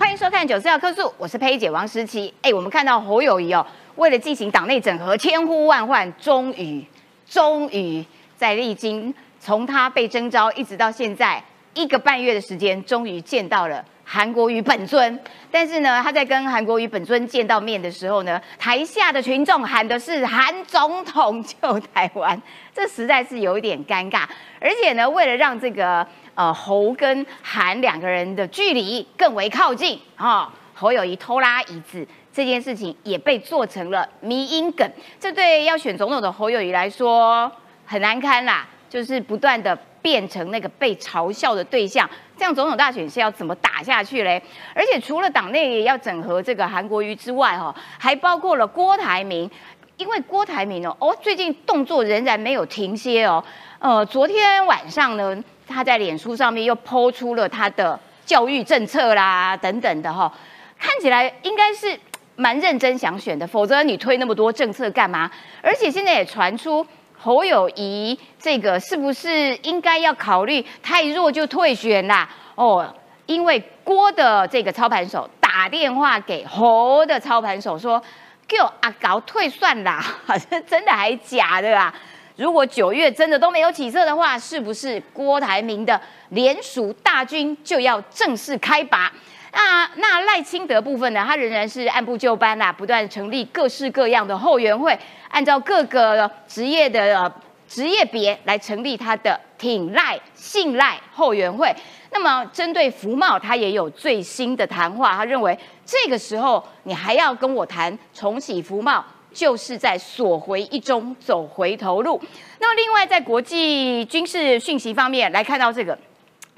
欢迎收看《九四要客诉》，我是佩姐王诗琪。哎，我们看到侯友谊哦，为了进行党内整合，千呼万唤，终于，终于在历经从他被征召一直到现在一个半月的时间，终于见到了韩国瑜本尊。但是呢，他在跟韩国瑜本尊见到面的时候呢，台下的群众喊的是“韩总统救台湾”，这实在是有一点尴尬。而且呢，为了让这个呃，侯跟韩两个人的距离更为靠近啊。侯友谊偷拉椅子这件事情也被做成了迷因梗，这对要选总统的侯友谊来说很难堪啦，就是不断的变成那个被嘲笑的对象。这样总统大选是要怎么打下去嘞？而且除了党内要整合这个韩国瑜之外，哈，还包括了郭台铭，因为郭台铭哦，哦，最近动作仍然没有停歇哦。呃，昨天晚上呢。他在脸书上面又抛出了他的教育政策啦，等等的哈，看起来应该是蛮认真想选的，否则你推那么多政策干嘛？而且现在也传出侯友谊这个是不是应该要考虑太弱就退选啦？哦，因为郭的这个操盘手打电话给侯的操盘手说，叫阿搞退算啦，这真的还假的啊？如果九月真的都没有起色的话，是不是郭台铭的联署大军就要正式开拔？那那赖清德部分呢？他仍然是按部就班啦，不断成立各式各样的后援会，按照各个职业的职业别来成立他的挺赖信赖后援会。那么针对福茂，他也有最新的谈话，他认为这个时候你还要跟我谈重启福茂？就是在锁回一中走回头路。那么，另外在国际军事讯息方面来看到这个，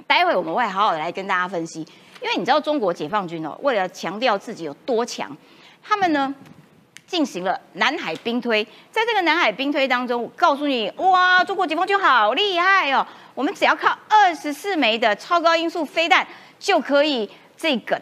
待会我们会好好的来跟大家分析。因为你知道中国解放军哦，为了强调自己有多强，他们呢进行了南海兵推。在这个南海兵推当中，我告诉你，哇，中国解放军好厉害哦！我们只要靠二十四枚的超高音速飞弹，就可以这个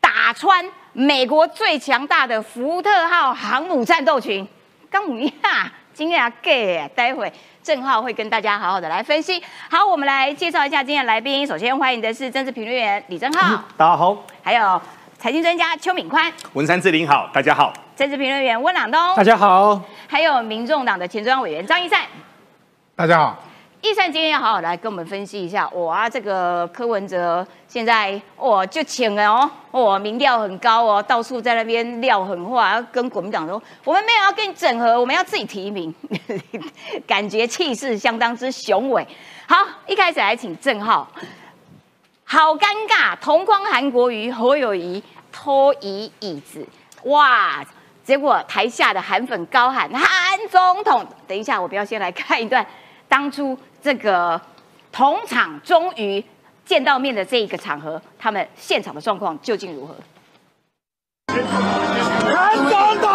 打穿。美国最强大的福特号航母战斗群，刚母呀，今天啊 gay，待会郑浩会跟大家好好的来分析。好，我们来介绍一下今天的来宾。首先欢迎的是政治评论员李正浩，大家好。还有财经专家邱敏宽，文山志玲好，大家好。政治评论员温朗东，大家好。还有民众党的前中央委员张一善，大家好。易善今天要好好来跟我们分析一下，哇，这个柯文哲现在哇就请了哦，哇民调很高哦，到处在那边撂狠话，跟国民党说，我们没有要跟你整合，我们要自己提名，感觉气势相当之雄伟。好，一开始来请郑浩，好尴尬，同框韩国瑜侯友谊拖移椅子，哇，结果台下的韩粉高喊韩总统，等一下，我不要先来看一段当初。这个同场终于见到面的这一个场合，他们现场的状况究竟如何？韩总统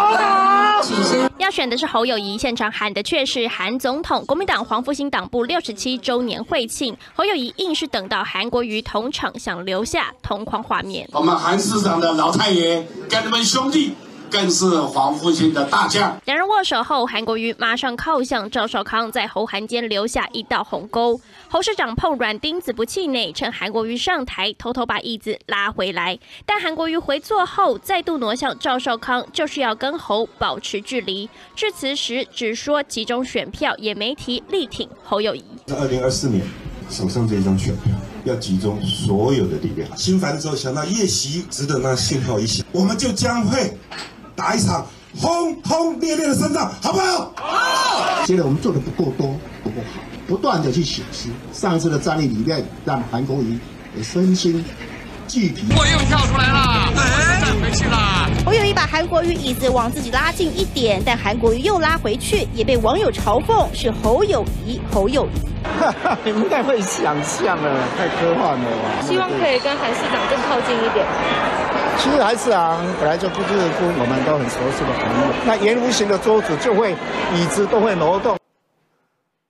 要选的是侯友谊，现场喊的却是韩总统。国民党黄复兴党部六十七周年会庆，侯友谊硬是等到韩国瑜同场，想留下同框画面。我们韩市长的老太爷跟你们兄弟。更是黄复兴的大将。两人握手后，韩国瑜马上靠向赵少康，在侯韩间留下一道鸿沟。侯市长碰软钉子不气馁，趁韩国瑜上台，偷偷把椅子拉回来。但韩国瑜回座后，再度挪向赵少康，就是要跟侯保持距离。致辞时只说集中选票，也没提力挺侯友谊。在二零二四年，手上这一张选票要集中所有的力量。心烦的时候想到夜袭，值得那信号一响，我们就将会。打一场轰轰烈烈的胜仗，好不好？好。觉得我们做的不够多，不够好，不断的去显示上一次的战力里面，让韩国瑜的身心俱疲。我又跳出来了，站回去了。我有一把韩国瑜椅子往自己拉近一点，但韩国瑜又拉回去，也被网友嘲讽是侯友谊，侯友谊。哈哈，你们太会想象了，太科幻了。希望可以跟韩市长更靠近一点。其实还是啊本来就不是跟我们都很熟悉的朋友，那圆弧形的桌子就会椅子都会挪动。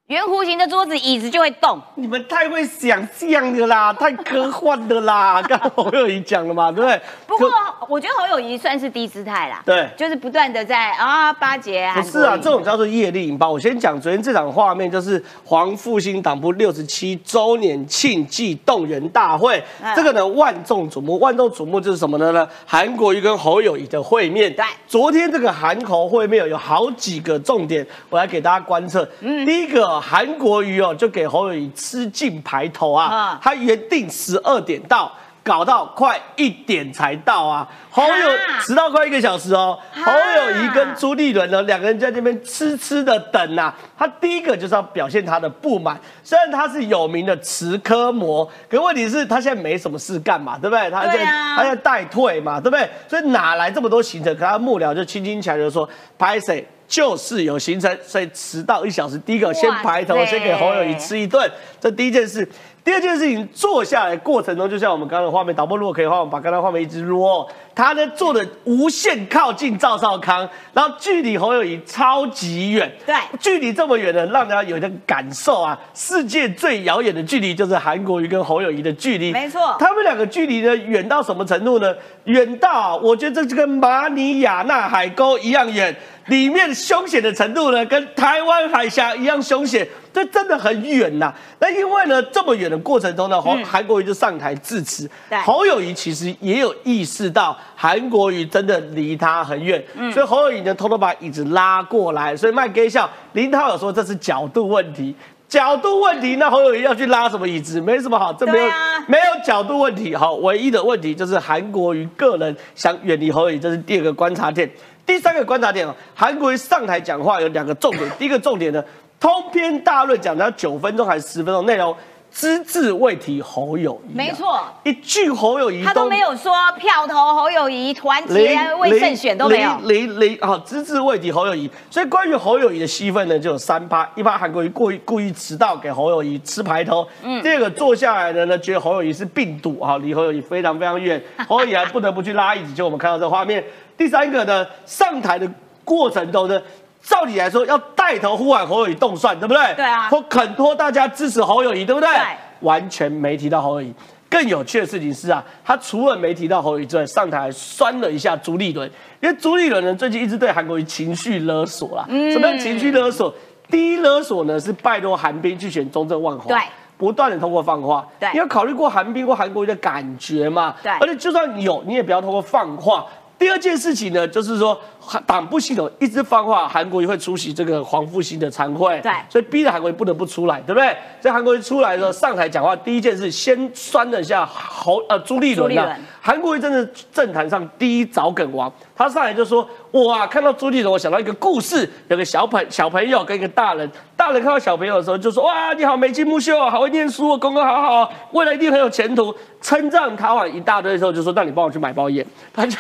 圆弧形的桌子椅子就会动。你们太会想象的啦，太科幻的啦。刚刚侯友谊讲了嘛，对不对？不过我觉得侯友谊算是低姿态啦，对，就是不断的在啊巴结。不是啊，这种叫做业力引爆。我先讲昨天这场画面，就是黄复兴党部六十七周年庆祭动员大会，这个呢万众瞩目。万众瞩目就是什么呢？呢，韩国瑜跟侯友谊的会面。对，昨天这个韩侯会面有好几个重点，我来给大家观测。嗯，第一个。韩国瑜哦，就给侯友谊吃尽排头啊！他原定十二点到，搞到快一点才到啊！侯友迟到快一个小时哦。侯友谊跟朱立伦呢，两个人在那边痴痴的等呐。他第一个就是要表现他的不满，虽然他是有名的慈科魔，可问题是他现在没什么事干嘛，对不对？他在他在代退嘛，对不对？所以哪来这么多行程？可他幕僚就轻轻起来就说：“拍谁？”就是有行程，所以迟到一小时。第一个先排头，先给侯友谊吃一顿，这第一件事。第二件事情，坐下来过程中，就像我们刚刚的画面，导播如果可以的话，我们把刚刚画面一直录。他呢坐的无限靠近赵少康，然后距离侯友谊超级远。对，距离这么远呢，让大家有一种感受啊，世界最遥远的距离就是韩国瑜跟侯友谊的距离。没错，他们两个距离呢远到什么程度呢？远到我觉得这就跟马里亚纳海沟一样远。里面凶险的程度呢，跟台湾海峡一样凶险，这真的很远呐。那因为呢，这么远的过程中呢，韩韩国瑜就上台致辞。侯友谊其实也有意识到韩国瑜真的离他很远，所以侯友谊呢偷偷把椅子拉过来。所以麦给笑林涛有说这是角度问题，角度问题，那侯友谊要去拉什么椅子？没什么好，这没有没有角度问题。好，唯一的问题就是韩国瑜个人想远离侯友谊，这是第二个观察点。第三个观察点哦，韩国瑜上台讲话有两个重点。第一个重点呢，通篇大论讲到九分钟还是十分钟内容，只字未提侯友谊。没错，一句侯友谊他都没有说票投侯友谊，团结未胜选都没有。零零啊，只字未提侯友谊。所以关于侯友谊的戏份呢，就有三趴：一趴韩国瑜故意故意迟到给侯友谊吃排头；嗯，第二个坐下来的呢，觉得侯友谊是病毒啊，离侯友谊非常非常远，侯友谊还不得不去拉椅子。就我们看到这画面。第三个呢，上台的过程中呢，照理来说要带头呼喊侯友谊动算，对不对？对啊。或恳托大家支持侯友谊，对不对？对。完全没提到侯友谊。更有趣的事情是啊，他除了没提到侯友谊之外，上台还酸了一下朱立伦，因为朱立伦呢最近一直对韩国瑜情绪勒索啦。嗯。什么样情绪勒索？第一勒索呢是拜托韩冰去选中正万华。对。不断的通过放话。对。你要考虑过韩冰或韩国瑜的感觉嘛？对。而且就算有，你也不要通过放话。第二件事情呢，就是说党部系统一直放话，韩国瑜会出席这个黄复兴的参会，对，所以逼着韩国瑜不得不出来，对不对？所以韩国瑜出来的时候上台讲话，第一件事先酸了一下侯呃朱立伦啊，韩国瑜真的政坛上第一早梗王，他上来就说。我啊！看到朱立伦，我想到一个故事，有个小朋小朋友跟一个大人，大人看到小朋友的时候就说：“哇，你好眉清目秀，好会念书，功课好好，未来一定很有前途。”称赞他完一大堆的时候，就说：“那你帮我去买包烟。”他就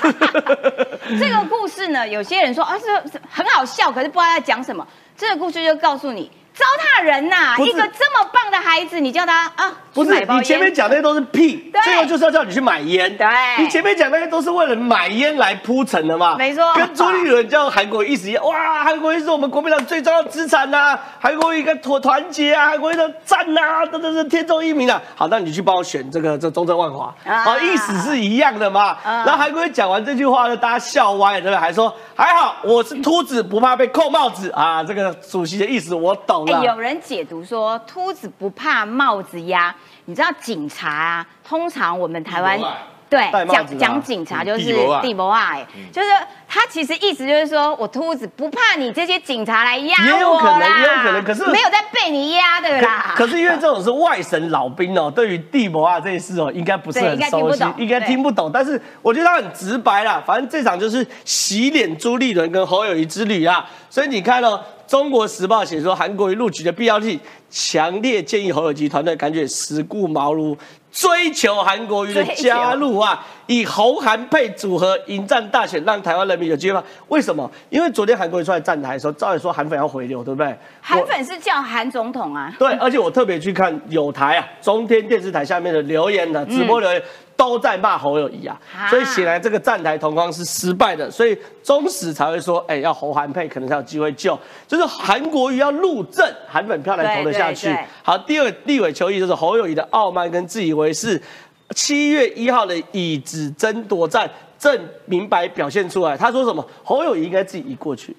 这个故事呢，有些人说啊是很好笑，可是不知道在讲什么。这个故事就告诉你。糟蹋人呐！一个这么棒的孩子，你叫他啊？不是，你前面讲那些都是屁，最后就是要叫你去买烟。对，你前面讲那些都是为了买烟来铺陈的嘛？没错。跟朱立伦叫韩国意思一样，哇，韩国瑜是我们国民党最重要的资产呐，韩国瑜该团团结啊，韩国瑜的赞呐，等等等，天纵英明啊。好，那你去帮我选这个这中正万华，好，意思是一样的嘛？然后韩国瑜讲完这句话呢，大家笑歪了，对不对？还说还好，我是秃子，不怕被扣帽子啊。这个主席的意思我懂。有人解读说，秃子不怕帽子压。你知道警察啊？通常我们台湾对讲讲警察就是地博爱，就是他其实意思就是说我秃子不怕你这些警察来压我也有可能，也有可能，可是没有在被你压的啦。可是因为这种是外省老兵哦，对于地博啊这件事哦，应该不是很熟悉，应该听不懂。但是我觉得他很直白啦，反正这场就是洗脸朱立伦跟侯友谊之旅啊。所以你看哦。中国时报写说，韩国瑜入局的必要性，强烈建议侯友谊团队赶紧死顾茅庐，追求韩国瑜的加入啊！以侯韩配组合迎战大选，让台湾人民有机会。为什么？因为昨天韩国瑜出来站台的时候，照理说韩粉要回流，对不对？韩粉是叫韩总统啊。对，而且我特别去看有台啊，中天电视台下面的留言的直播留言。都在骂侯友谊啊，所以显然这个站台同框是失败的，所以中史才会说，哎，要侯韩配可能才有机会救，就是韩国瑜要入阵，韩粉票来投得下去。好，第二立委求议就是侯友谊的傲慢跟自以为是，七月一号的椅子争夺战正明白表现出来。他说什么？侯友谊应该自己移过去。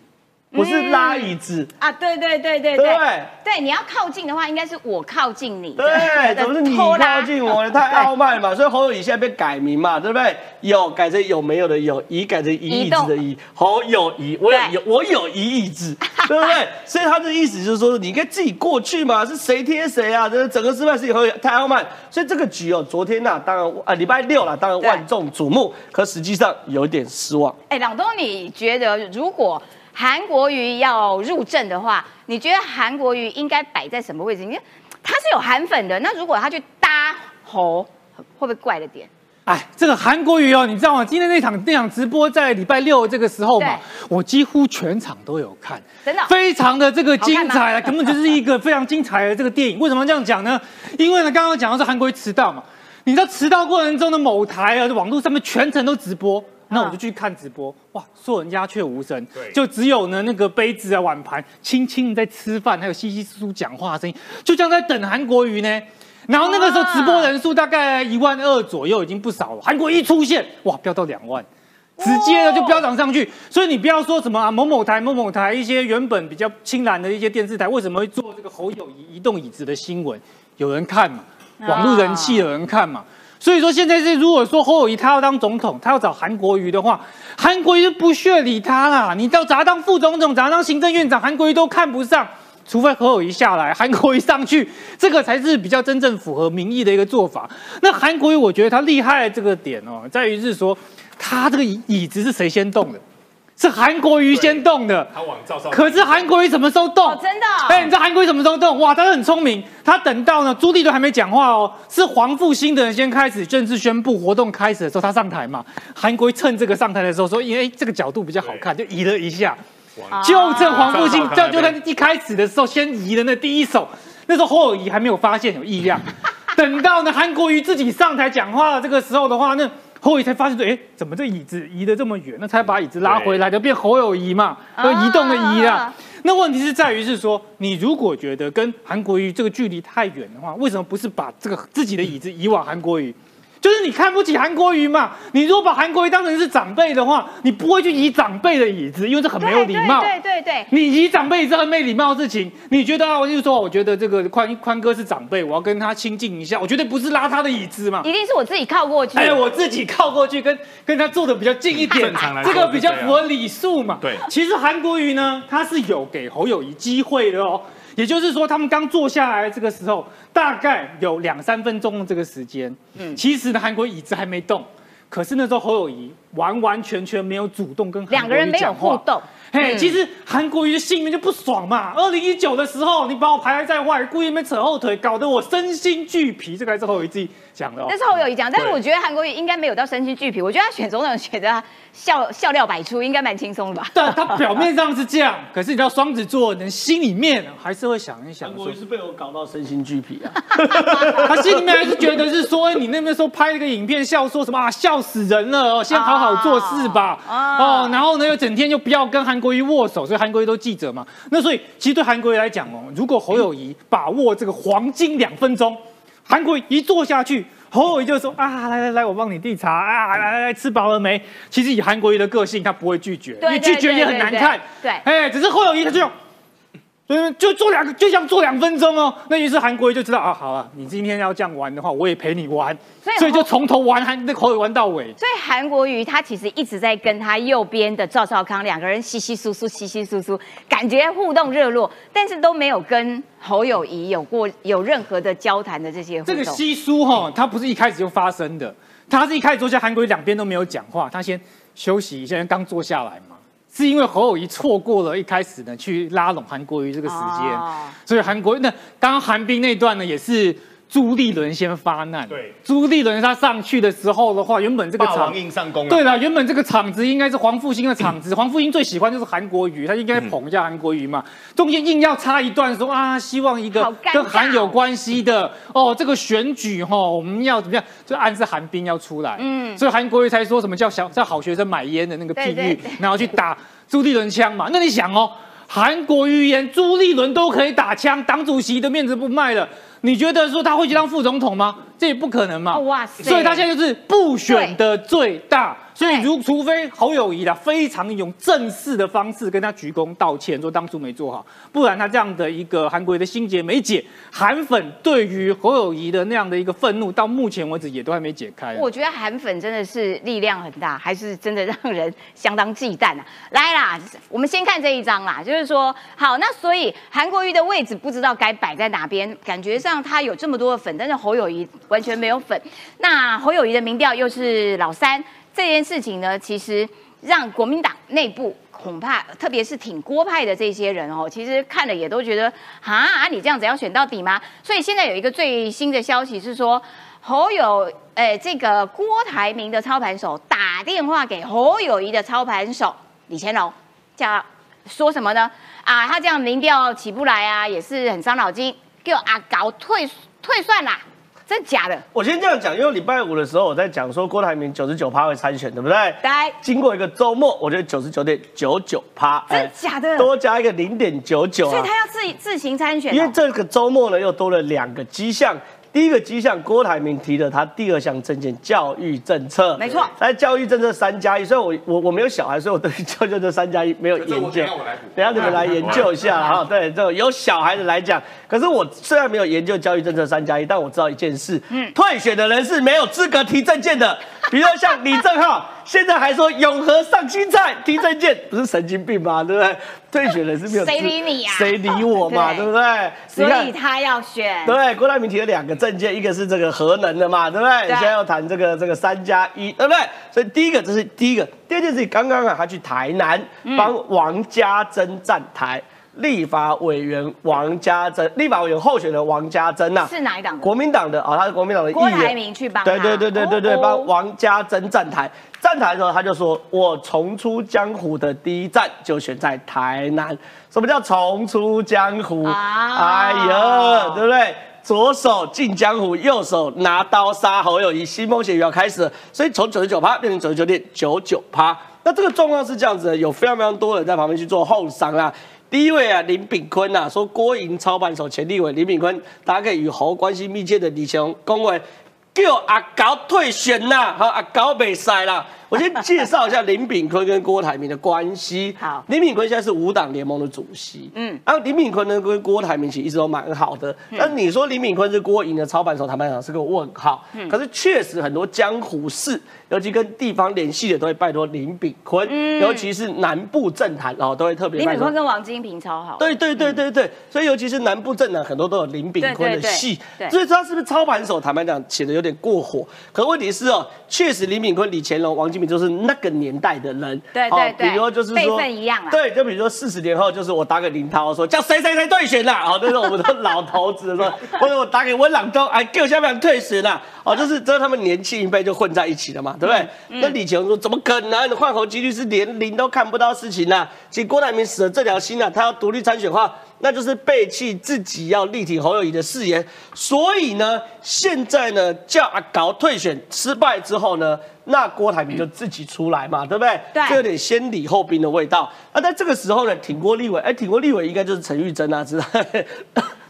不是拉椅子啊！对对对对对对，你要靠近的话，应该是我靠近你。对，怎么是你靠近我？太傲慢嘛！所以侯友谊现在被改名嘛，对不对？有改成有没有的有，移改成移椅子的移。侯友谊，我有我有一椅子，对不对？所以他的意思就是说，你应该自己过去嘛，是谁贴谁啊？这整个失败是以后太傲慢，所以这个局哦，昨天呐，当然啊，礼拜六了，当然万众瞩目，可实际上有点失望。哎，朗东，你觉得如果？韩国瑜要入阵的话，你觉得韩国瑜应该摆在什么位置？因为他是有韩粉的，那如果他去搭侯，会不会怪了点？哎，这个韩国瑜哦，你知道吗？今天那场那场直播在礼拜六这个时候嘛，我几乎全场都有看，真的非常的这个精彩啊，根本就是一个非常精彩的这个电影。为什么这样讲呢？因为呢，刚刚讲的是韩国瑜迟到嘛，你知道迟到过程中的某台啊，网络上面全程都直播。那我就去看直播，哇，所有人鸦雀无声，就只有呢那个杯子啊碗盘轻轻在吃饭，还有稀稀疏疏讲话的声音，就像在等韩国瑜呢。然后那个时候直播人数大概一万二左右，已经不少了。韩国一出现，哇，飙到两万，直接呢就飙涨上去。所以你不要说什么啊某某台某某台一些原本比较清蓝的一些电视台，为什么会做这个侯友谊移动椅子的新闻？有人看嘛，网络人气有人看嘛。所以说现在是，如果说侯友谊他要当总统，他要找韩国瑜的话，韩国瑜不屑理他啦。你到咋当副总统，咋当行政院长，韩国瑜都看不上。除非侯友谊下来，韩国瑜上去，这个才是比较真正符合民意的一个做法。那韩国瑜，我觉得他厉害的这个点哦，在于是说，他这个椅子是谁先动的？是韩国瑜先动的，他往赵少，可是韩国瑜什么时候动？真的？哎，你知道韩国瑜什么时候动？哇，他很聪明，他等到呢朱棣都还没讲话哦，是黄复兴的人先开始正式宣布活动开始的时候，他上台嘛。韩国瑜趁这个上台的时候说，因为这个角度比较好看，就移了一下，就趁黄复兴就就在一开始的时候先移了那第一手，那时候侯友谊还没有发现有异样，等到呢韩国瑜自己上台讲话的这个时候的话，那。侯友才发现说，哎，怎么这椅子移得这么远？那才把椅子拉回来，就变侯友谊嘛，就移动的移啊。那问题是在于是说，你如果觉得跟韩国瑜这个距离太远的话，为什么不是把这个自己的椅子移往韩国瑜？就是你看不起韩国瑜嘛？你如果把韩国瑜当成是长辈的话，你不会去移长辈的椅子，因为这很没有礼貌。对对对，你移长辈是很没礼貌的事情。你觉得啊？我就说，我觉得这个宽宽哥是长辈，我要跟他亲近一下，我绝对不是拉他的椅子嘛。一定是我自己靠过去。哎，我自己靠过去，跟跟他坐的比较近一点，正常来这个比较符合礼数嘛。对，其实韩国瑜呢，他是有给侯友谊机会的哦。也就是说，他们刚坐下来这个时候，大概有两三分钟的这个时间。嗯，其实呢，韩国椅子还没动，可是那时候侯友谊完完全全没有主动跟两个人没有互动。嘿，其实韩国瑜的心里面就不爽嘛。二零一九的时候，你把我排在外，故意没扯后腿，搞得我身心俱疲。这个还是侯友谊自己讲的。那是侯友谊讲，但是我觉得韩国瑜应该没有到身心俱疲。我觉得他选总统选择笑笑料百出，应该蛮轻松的吧？但，他表面上是这样，可是你知道双子座人心里面还是会想一想。韩国瑜是被我搞到身心俱疲啊。他心里面还是觉得是说，你那边时候拍一个影片笑说什么啊，笑死人了哦，先好好做事吧。哦，然后呢又整天就不要跟韩。韩国瑜握手，所以韩国瑜都记者嘛。那所以其实对韩国瑜来讲哦，如果侯友谊把握这个黄金两分钟，韩国瑜一坐下去，侯友谊就说啊，来来来，我帮你递茶啊，来来来，吃饱了没？其实以韩国瑜的个性，他不会拒绝，你拒绝也很难看。对，哎，只是侯友谊他就。嗯，就做两个，就像做两分钟哦。那于是韩国瑜就知道啊，好了，你今天要这样玩的话，我也陪你玩。所以就从头玩韩那口语玩到尾。所以韩国瑜他其实一直在跟他右边的赵少康两个人稀稀疏疏、稀稀疏疏，感觉互动热络，但是都没有跟侯友谊有过有任何的交谈的这些。这个稀疏哈，他不是一开始就发生的，他是一开始坐下，韩国瑜两边都没有讲话，他先休息一下，刚坐下来嘛。是因为侯友谊错过了一开始呢去拉拢韩国瑜这个时间，所以韩国那刚刚韩冰那段呢也是朱立伦先发难。对，朱立伦他上去的时候的话，原本这个场硬上弓。对了，原本这个场子应该是黄复兴的场子，黄复兴最喜欢就是韩国瑜，他应该捧一下韩国瑜嘛。中间硬要插一段说啊，希望一个跟韩有关系的哦，这个选举哈，我们要怎么样？就暗示韩冰要出来。嗯，所以韩国瑜才说什么叫小叫好学生买烟的那个譬喻，然后去打朱立伦枪嘛。那你想哦，韩国瑜言朱立伦都可以打枪，党主席的面子不卖了。你觉得说他会去当副总统吗？这也不可能嘛！哇塞！所以他现在就是不选的最大。所以如除非侯友谊啦，非常用正式的方式跟他鞠躬道歉，说当初没做好，不然他这样的一个韩国瑜的心结没解，韩粉对于侯友谊的那样的一个愤怒，到目前为止也都还没解开。我觉得韩粉真的是力量很大，还是真的让人相当忌惮啊！来啦，我们先看这一张啦，就是说，好，那所以韩国瑜的位置不知道该摆在哪边，感觉上他有这么多的粉，但是侯友谊完全没有粉。那侯友谊的民调又是老三。这件事情呢，其实让国民党内部恐怕，特别是挺郭派的这些人哦，其实看了也都觉得啊，你这样子要选到底吗？所以现在有一个最新的消息是说，侯友，哎，这个郭台铭的操盘手打电话给侯友谊的操盘手李乾隆，叫说什么呢？啊，他这样民调起不来啊，也是很伤脑筋，叫阿搞退退算啦。真假的？我先这样讲，因为礼拜五的时候我在讲说郭台铭九十九趴会参选，对不对？对。经过一个周末，我觉得九十九点九九趴，真假的？多加一个零点九九，所以他要自自行参选。因为这个周末呢，又多了两个迹象。第一个迹象，郭台铭提的他第二项政见教育政策，没错，在教育政策三加一。所以我我我没有小孩，所以我对教育政策三加一没有研究。等下你们来研究一下哈。对，这有小孩子来讲，可是我虽然没有研究教育政策三加一，但我知道一件事，嗯，退选的人是没有资格提政见的。比如说像李正浩，现在还说永和上新菜提政见，不是神经病吗？对不对？退选人是没有谁理你呀？谁理我嘛？对不对？所以他要选。对，郭台铭提了两个证件，一个是这个核能的嘛，对不对？现在要谈这个这个三加一，对不对？所以第一个这是第一个，第二件事情，刚刚啊，他去台南帮王家珍站台。立法委员王家珍，立法委员候选人王家珍呐，是哪一党？国民党的哦，他是国民党的议员。郭台铭去帮对对对对对对，帮王家珍站台。站台的时候，他就说：“我重出江湖的第一站就选在台南。”什么叫重出江湖？哎呀，对不对？左手进江湖，右手拿刀杀侯友谊，新风险又要开始。所以从九十九趴变成九十九点九九趴。那这个状况是这样子的，有非常非常多人在旁边去做后商啊。第一位啊，林炳坤啊，说郭营操盘手前立委林炳坤，大家可以与侯关系密切的李强恭维，叫阿狗退选啦，哈阿狗未使啦。我先介绍一下林炳坤跟郭台铭的关系。好，林炳坤现在是五党联盟的主席。嗯，然后林炳坤呢跟郭台铭其实一直都蛮好的。那你说林炳坤是郭营的操盘手，坦白讲是个问号。嗯，可是确实很多江湖事，尤其跟地方联系的，都会拜托林炳坤。嗯，尤其是南部政坛哦，都会特别。林炳坤跟王金平超好。对对对对对，所以尤其是南部政坛，很多都有林炳坤的戏。对，所以他是不是操盘手？坦白讲，写的有点过火。可问题是哦，确实林炳坤、李乾隆、王金。就是那个年代的人，对对对，比如就是说辈分一样啊，对，就比如说四十年后，就是我打给林涛说叫谁谁谁退选啦，哦，这是我们的老头子说，或者我打给温朗东，哎，给我下面退选啦，哦，就是这他们年轻一辈就混在一起了嘛，对不对？那李强说怎么可能换候几率是连零都看不到事情呢？其实郭台铭死了这条心啊，他要独立参选的话。那就是背弃自己要力挺侯友谊的誓言，所以呢，现在呢叫阿高退选失败之后呢，那郭台铭就自己出来嘛，对不对？对，这有点先礼后兵的味道。那在这个时候呢，挺郭立伟，哎，挺郭立伟应该就是陈玉珍啊，知道？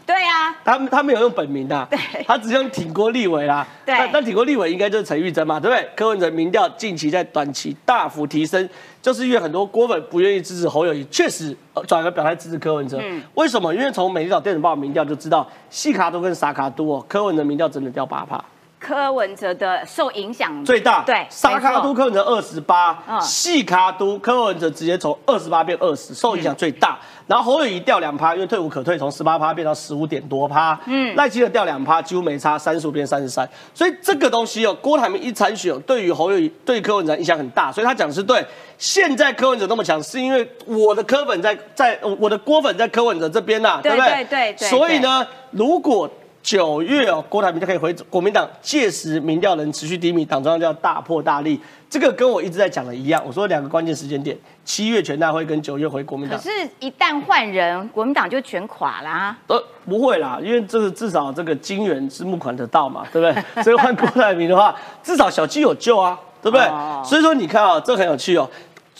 对啊，他他没有用本名的，对，他只用挺郭立伟啦。对，那那挺郭立伟应该就是陈玉珍嘛，对不对？柯文哲民调近期在短期大幅提升，就是因为很多郭粉不愿意支持侯友谊，确实转而表态支持柯文哲。嗯，为什么？因为从美丽岛电子报民调就知道，细卡都跟傻卡都哦，柯文哲民调真的掉八趴。柯文哲的受影响最大，对，沙卡都柯文哲二十八，细卡都柯文哲直接从二十八变二十，受影响最大。然后侯友谊掉两趴，因为退无可退，从十八趴变到十五点多趴。嗯，赖清德掉两趴，几乎没差，三十五变三十三。所以这个东西哦，郭台铭一参选，对于侯友谊对柯文哲影响很大。所以他讲的是对。现在柯文哲那么强，是因为我的柯粉在在我的郭粉在柯文哲这边呐，对不对对？对对。所以呢，如果九月哦，郭台铭就可以回国民党，届时民调能持续低迷，党中央就要大破大立。这个跟我一直在讲的一样，我说两个关键时间点，七月全大会跟九月回国民党。可是，一旦换人，国民党就全垮啦。呃，不会啦，因为这个至少这个金元是募款得到嘛，对不对？所以换郭台铭的话，至少小鸡有救啊，对不对？所以说你看啊，这很有趣哦。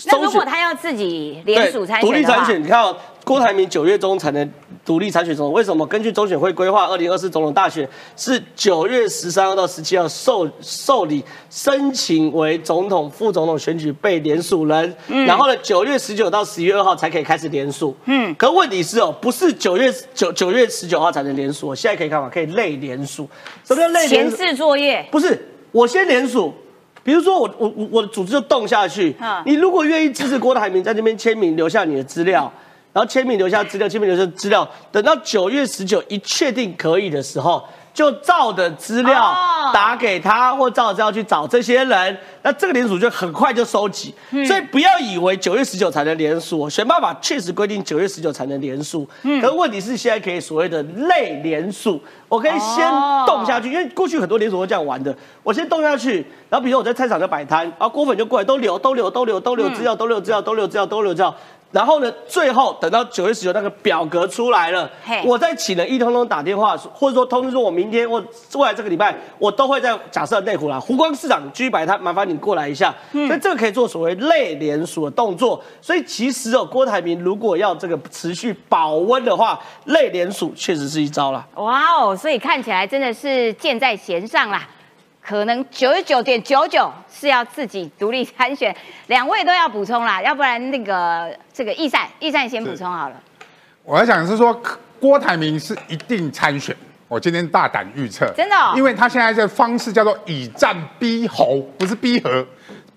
那如果他要自己联署参选，独立参选，你看郭台铭九月中才能独立参选总统，为什么？根据中选会规划，二零二四总统大选是九月十三号到十七号受受理申请为总统、副总统选举被联署人，然后呢，九月十九到十一月二号才可以开始联署。嗯，可问题是哦，不是九月九九月十九号才能联署，现在可以干嘛？可以类联署。什么叫类？前置作业？不是，我先联署。比如说我我我我的组织就动下去，你如果愿意支持郭台铭在这边签名留下你的资料，然后签名留下资料，签名留下资料，等到九月十九一确定可以的时候。就照的资料打给他，或照着资料去找这些人，那这个联署就很快就收集。所以不要以为九月十九才能联署，选办法确实规定九月十九才能联署。可是问题是现在可以所谓的类联署，我可以先动下去，因为过去很多联署都这样玩的。我先动下去，然后比如我在菜场就摆摊，然后郭粉就过来都留都留都留都留资料都留资料都留资料都留资料。然后呢？最后等到九月十九那个表格出来了，我再请人一通通打电话，或者说通知说我明天或未来这个礼拜，我都会在假设内湖啦，湖光市场继续摆摊，麻烦你过来一下。所以这个可以做所谓类联署的动作。所以其实哦，郭台铭如果要这个持续保温的话，类联署确实是一招啦。哇哦，所以看起来真的是箭在弦上啦。可能九十九点九九是要自己独立参选，两位都要补充啦，要不然那个这个易善，易善先补充好了。我要讲是说，郭台铭是一定参选，我今天大胆预测，真的，因为他现在这方式叫做以战逼侯，不是逼和。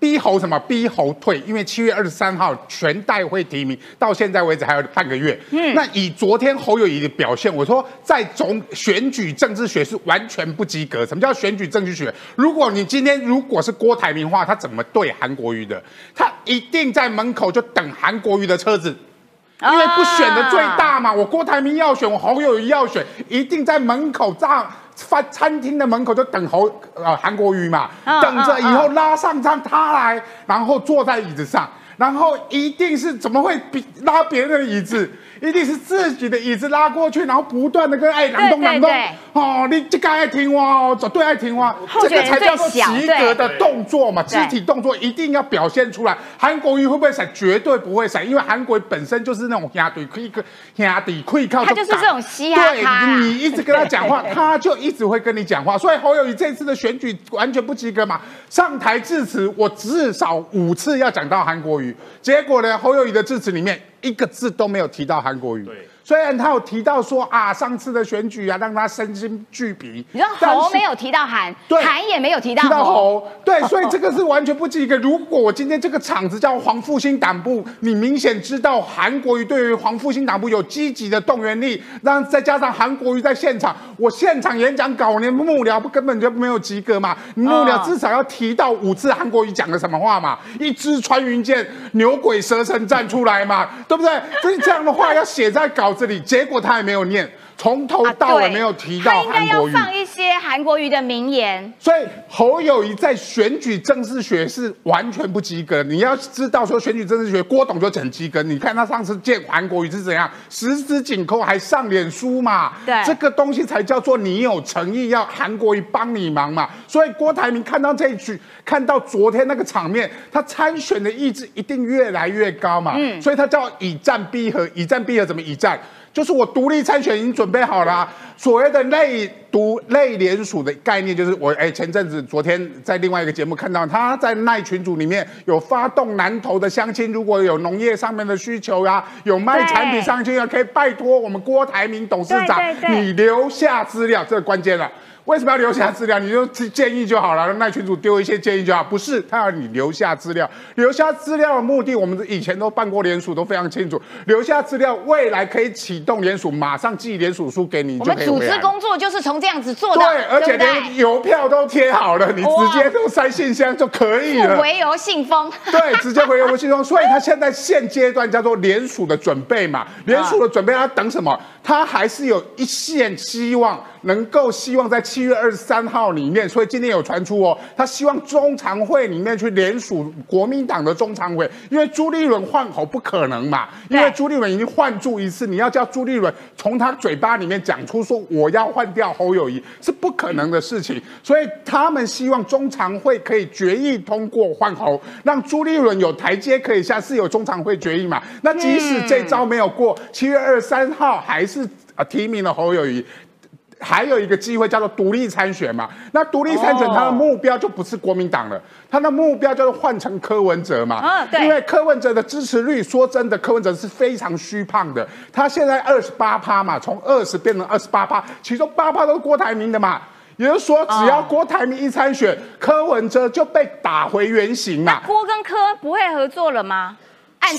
逼侯什么？逼侯退，因为七月二十三号全代会提名，到现在为止还有半个月。嗯，那以昨天侯友谊的表现，我说在总选举政治学是完全不及格。什么叫选举政治学？如果你今天如果是郭台铭话，他怎么对韩国瑜的？他一定在门口就等韩国瑜的车子，因为不选的最大嘛。我郭台铭要选，我侯友谊要选，一定在门口站。饭餐厅的门口就等侯呃韩国瑜嘛，等着以后拉上他他来，然后坐在椅子上，然后一定是怎么会比拉别人的椅子？一定是自己的椅子拉过去，然后不断的跟哎朗东朗东，哦，你这个爱听话哦，绝对爱听话，这个才叫做及格的动作嘛，肢体动作一定要表现出来。韩国瑜会不会闪？绝对不会闪，因为韩国本身就是那种压对可以个压底可以靠，他就是这种嘻哈。对，你一直跟他讲话，他就一直会跟你讲话。所以侯友谊这次的选举完全不及格嘛，上台致辞我至少五次要讲到韩国瑜，结果呢，侯友谊的致辞里面。一个字都没有提到韩国语。虽然他有提到说啊，上次的选举啊，让他身心俱疲。你说侯没有提到韩，韩也没有提到到侯。对，所以这个是完全不及格。如果我今天这个场子叫黄复兴党部，你明显知道韩国瑜对于黄复兴党部有积极的动员力，让再加上韩国瑜在现场，我现场演讲稿，连幕僚不根本就没有及格嘛？幕僚至少要提到五次韩国瑜讲了什么话嘛？一支穿云箭，牛鬼蛇神站出来嘛？对不对？所以这样的话要写在稿。这里结果他也没有念，从头到尾没有提到韩国瑜。放一些韩国瑜的名言。所以侯友谊在选举政治学是完全不及格。你要知道说选举政治学，郭董就很及格。你看他上次见韩国瑜是怎样，十指紧扣还上脸书嘛？对，这个东西才叫做你有诚意，要韩国瑜帮你忙嘛。所以郭台铭看到这一句，看到昨天那个场面，他参选的意志一定越来越高嘛。嗯，所以他叫以战逼和，以战逼和怎么以战？就是我独立参选已经准备好了，所谓的内独内联署的概念，就是我哎前阵子昨天在另外一个节目看到他在奈群组里面有发动南投的乡亲，如果有农业上面的需求呀，有卖产品上去啊，可以拜托我们郭台铭董事长，你留下资料，这个关键了。为什么要留下资料？你就建议就好了，那群主丢一些建议就好。不是，他要你留下资料。留下资料的目的，我们以前都办过联署，都非常清楚。留下资料，未来可以启动联署，马上寄联署书给你，我们组织工作就是从这样子做的。对，而且连邮票都贴好了，你直接都塞信箱就可以了。回邮信封。对，直接回邮信封。所以他现在现阶段叫做联署的准备嘛，联署的准备，他等什么？他还是有一线希望。能够希望在七月二十三号里面，所以今天有传出哦，他希望中常会里面去联署国民党的中常会，因为朱立伦换候不可能嘛，因为朱立伦已经换住一次，你要叫朱立伦从他嘴巴里面讲出说我要换掉侯友谊是不可能的事情，所以他们希望中常会可以决议通过换侯，让朱立伦有台阶可以下，是有中常会决议嘛？那即使这招没有过，七月二十三号还是啊提名了侯友谊。还有一个机会叫做独立参选嘛？那独立参选，他的目标就不是国民党了，他的目标就是换成柯文哲嘛。嗯，对。因为柯文哲的支持率，说真的，柯文哲是非常虚胖的。他现在二十八趴嘛，从二十变成二十八趴，其中八趴都是郭台铭的嘛。也就是说，只要郭台铭一参选，柯文哲就被打回原形嘛。郭跟柯不会合作了吗？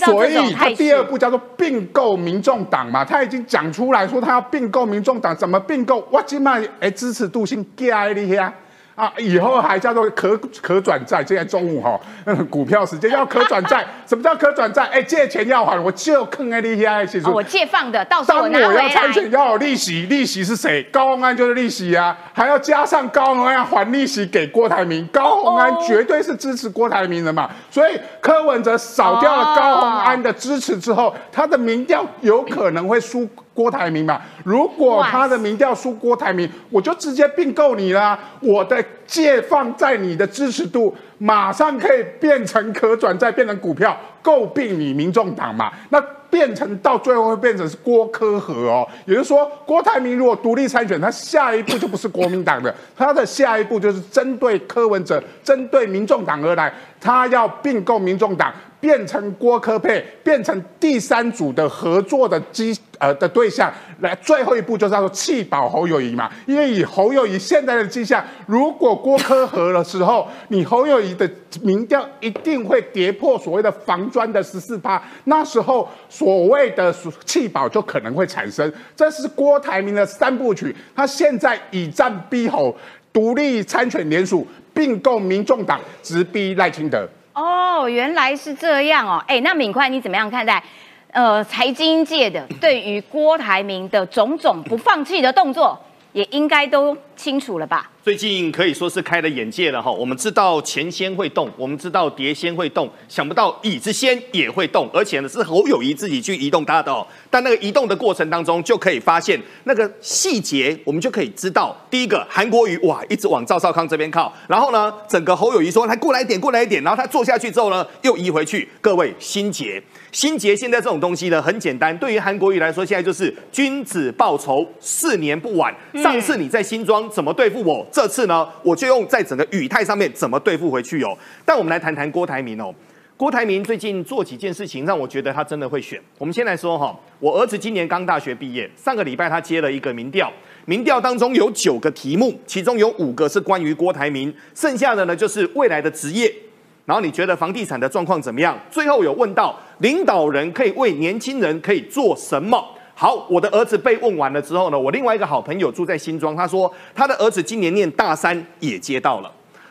所以他第二步叫做并购民众党嘛，他已经讲出来说他要并购民众党，怎么并购？我今麦哎支持度性加厉呀。啊，以后还叫做可可转债。今天中午哈，股票时间要可转债。什么叫可转债？哎，借钱要还，我就坑 A D I 其实我借放的，到时候我拿回来。当我要参选要有利息，利息是谁？高鸿安就是利息啊，还要加上高鸿安还利息给郭台铭。高鸿安绝对是支持郭台铭的嘛，所以柯文哲扫掉了高鸿安的支持之后，他的民调有可能会输。郭台铭嘛，如果他的民调输郭台铭，我就直接并购你啦。我的借放在你的支持度，马上可以变成可转债，变成股票，诟病你民众党嘛。那变成到最后会变成是郭科和哦，也就是说，郭台铭如果独立参选，他下一步就不是国民党的，他的下一步就是针对柯文哲、针对民众党而来，他要并购民众党。变成郭科配，变成第三组的合作的基呃的对象，来最后一步就是叫做弃保侯友谊嘛。因为以侯友谊现在的迹象，如果郭科合的时候，你侯友谊的民调一定会跌破所谓的防专的十四趴，那时候所谓的弃保就可能会产生。这是郭台铭的三部曲，他现在以战逼侯，独立参选联署，并购民众党，直逼赖清德。哦，原来是这样哦，哎，那敏宽你怎么样看待？呃，财经界的 对于郭台铭的种种不放弃的动作，也应该都清楚了吧？最近可以说是开了眼界了哈，我们知道钱先会动，我们知道碟先会动，想不到椅子先也会动，而且呢是侯友谊自己去移动它的哦。但那个移动的过程当中，就可以发现那个细节，我们就可以知道，第一个韩国瑜哇一直往赵少康这边靠，然后呢整个侯友谊说他过来一点，过来一点，然后他坐下去之后呢又移回去。各位心结，心结现在这种东西呢很简单，对于韩国瑜来说，现在就是君子报仇，四年不晚。上次你在新庄怎么对付我？这次呢，我就用在整个语态上面怎么对付回去哦。但我们来谈谈郭台铭哦。郭台铭最近做几件事情，让我觉得他真的会选。我们先来说哈，我儿子今年刚大学毕业，上个礼拜他接了一个民调，民调当中有九个题目，其中有五个是关于郭台铭，剩下的呢就是未来的职业。然后你觉得房地产的状况怎么样？最后有问到领导人可以为年轻人可以做什么？好，我的儿子被问完了之后呢，我另外一个好朋友住在新庄，他说他的儿子今年念大三也接到了。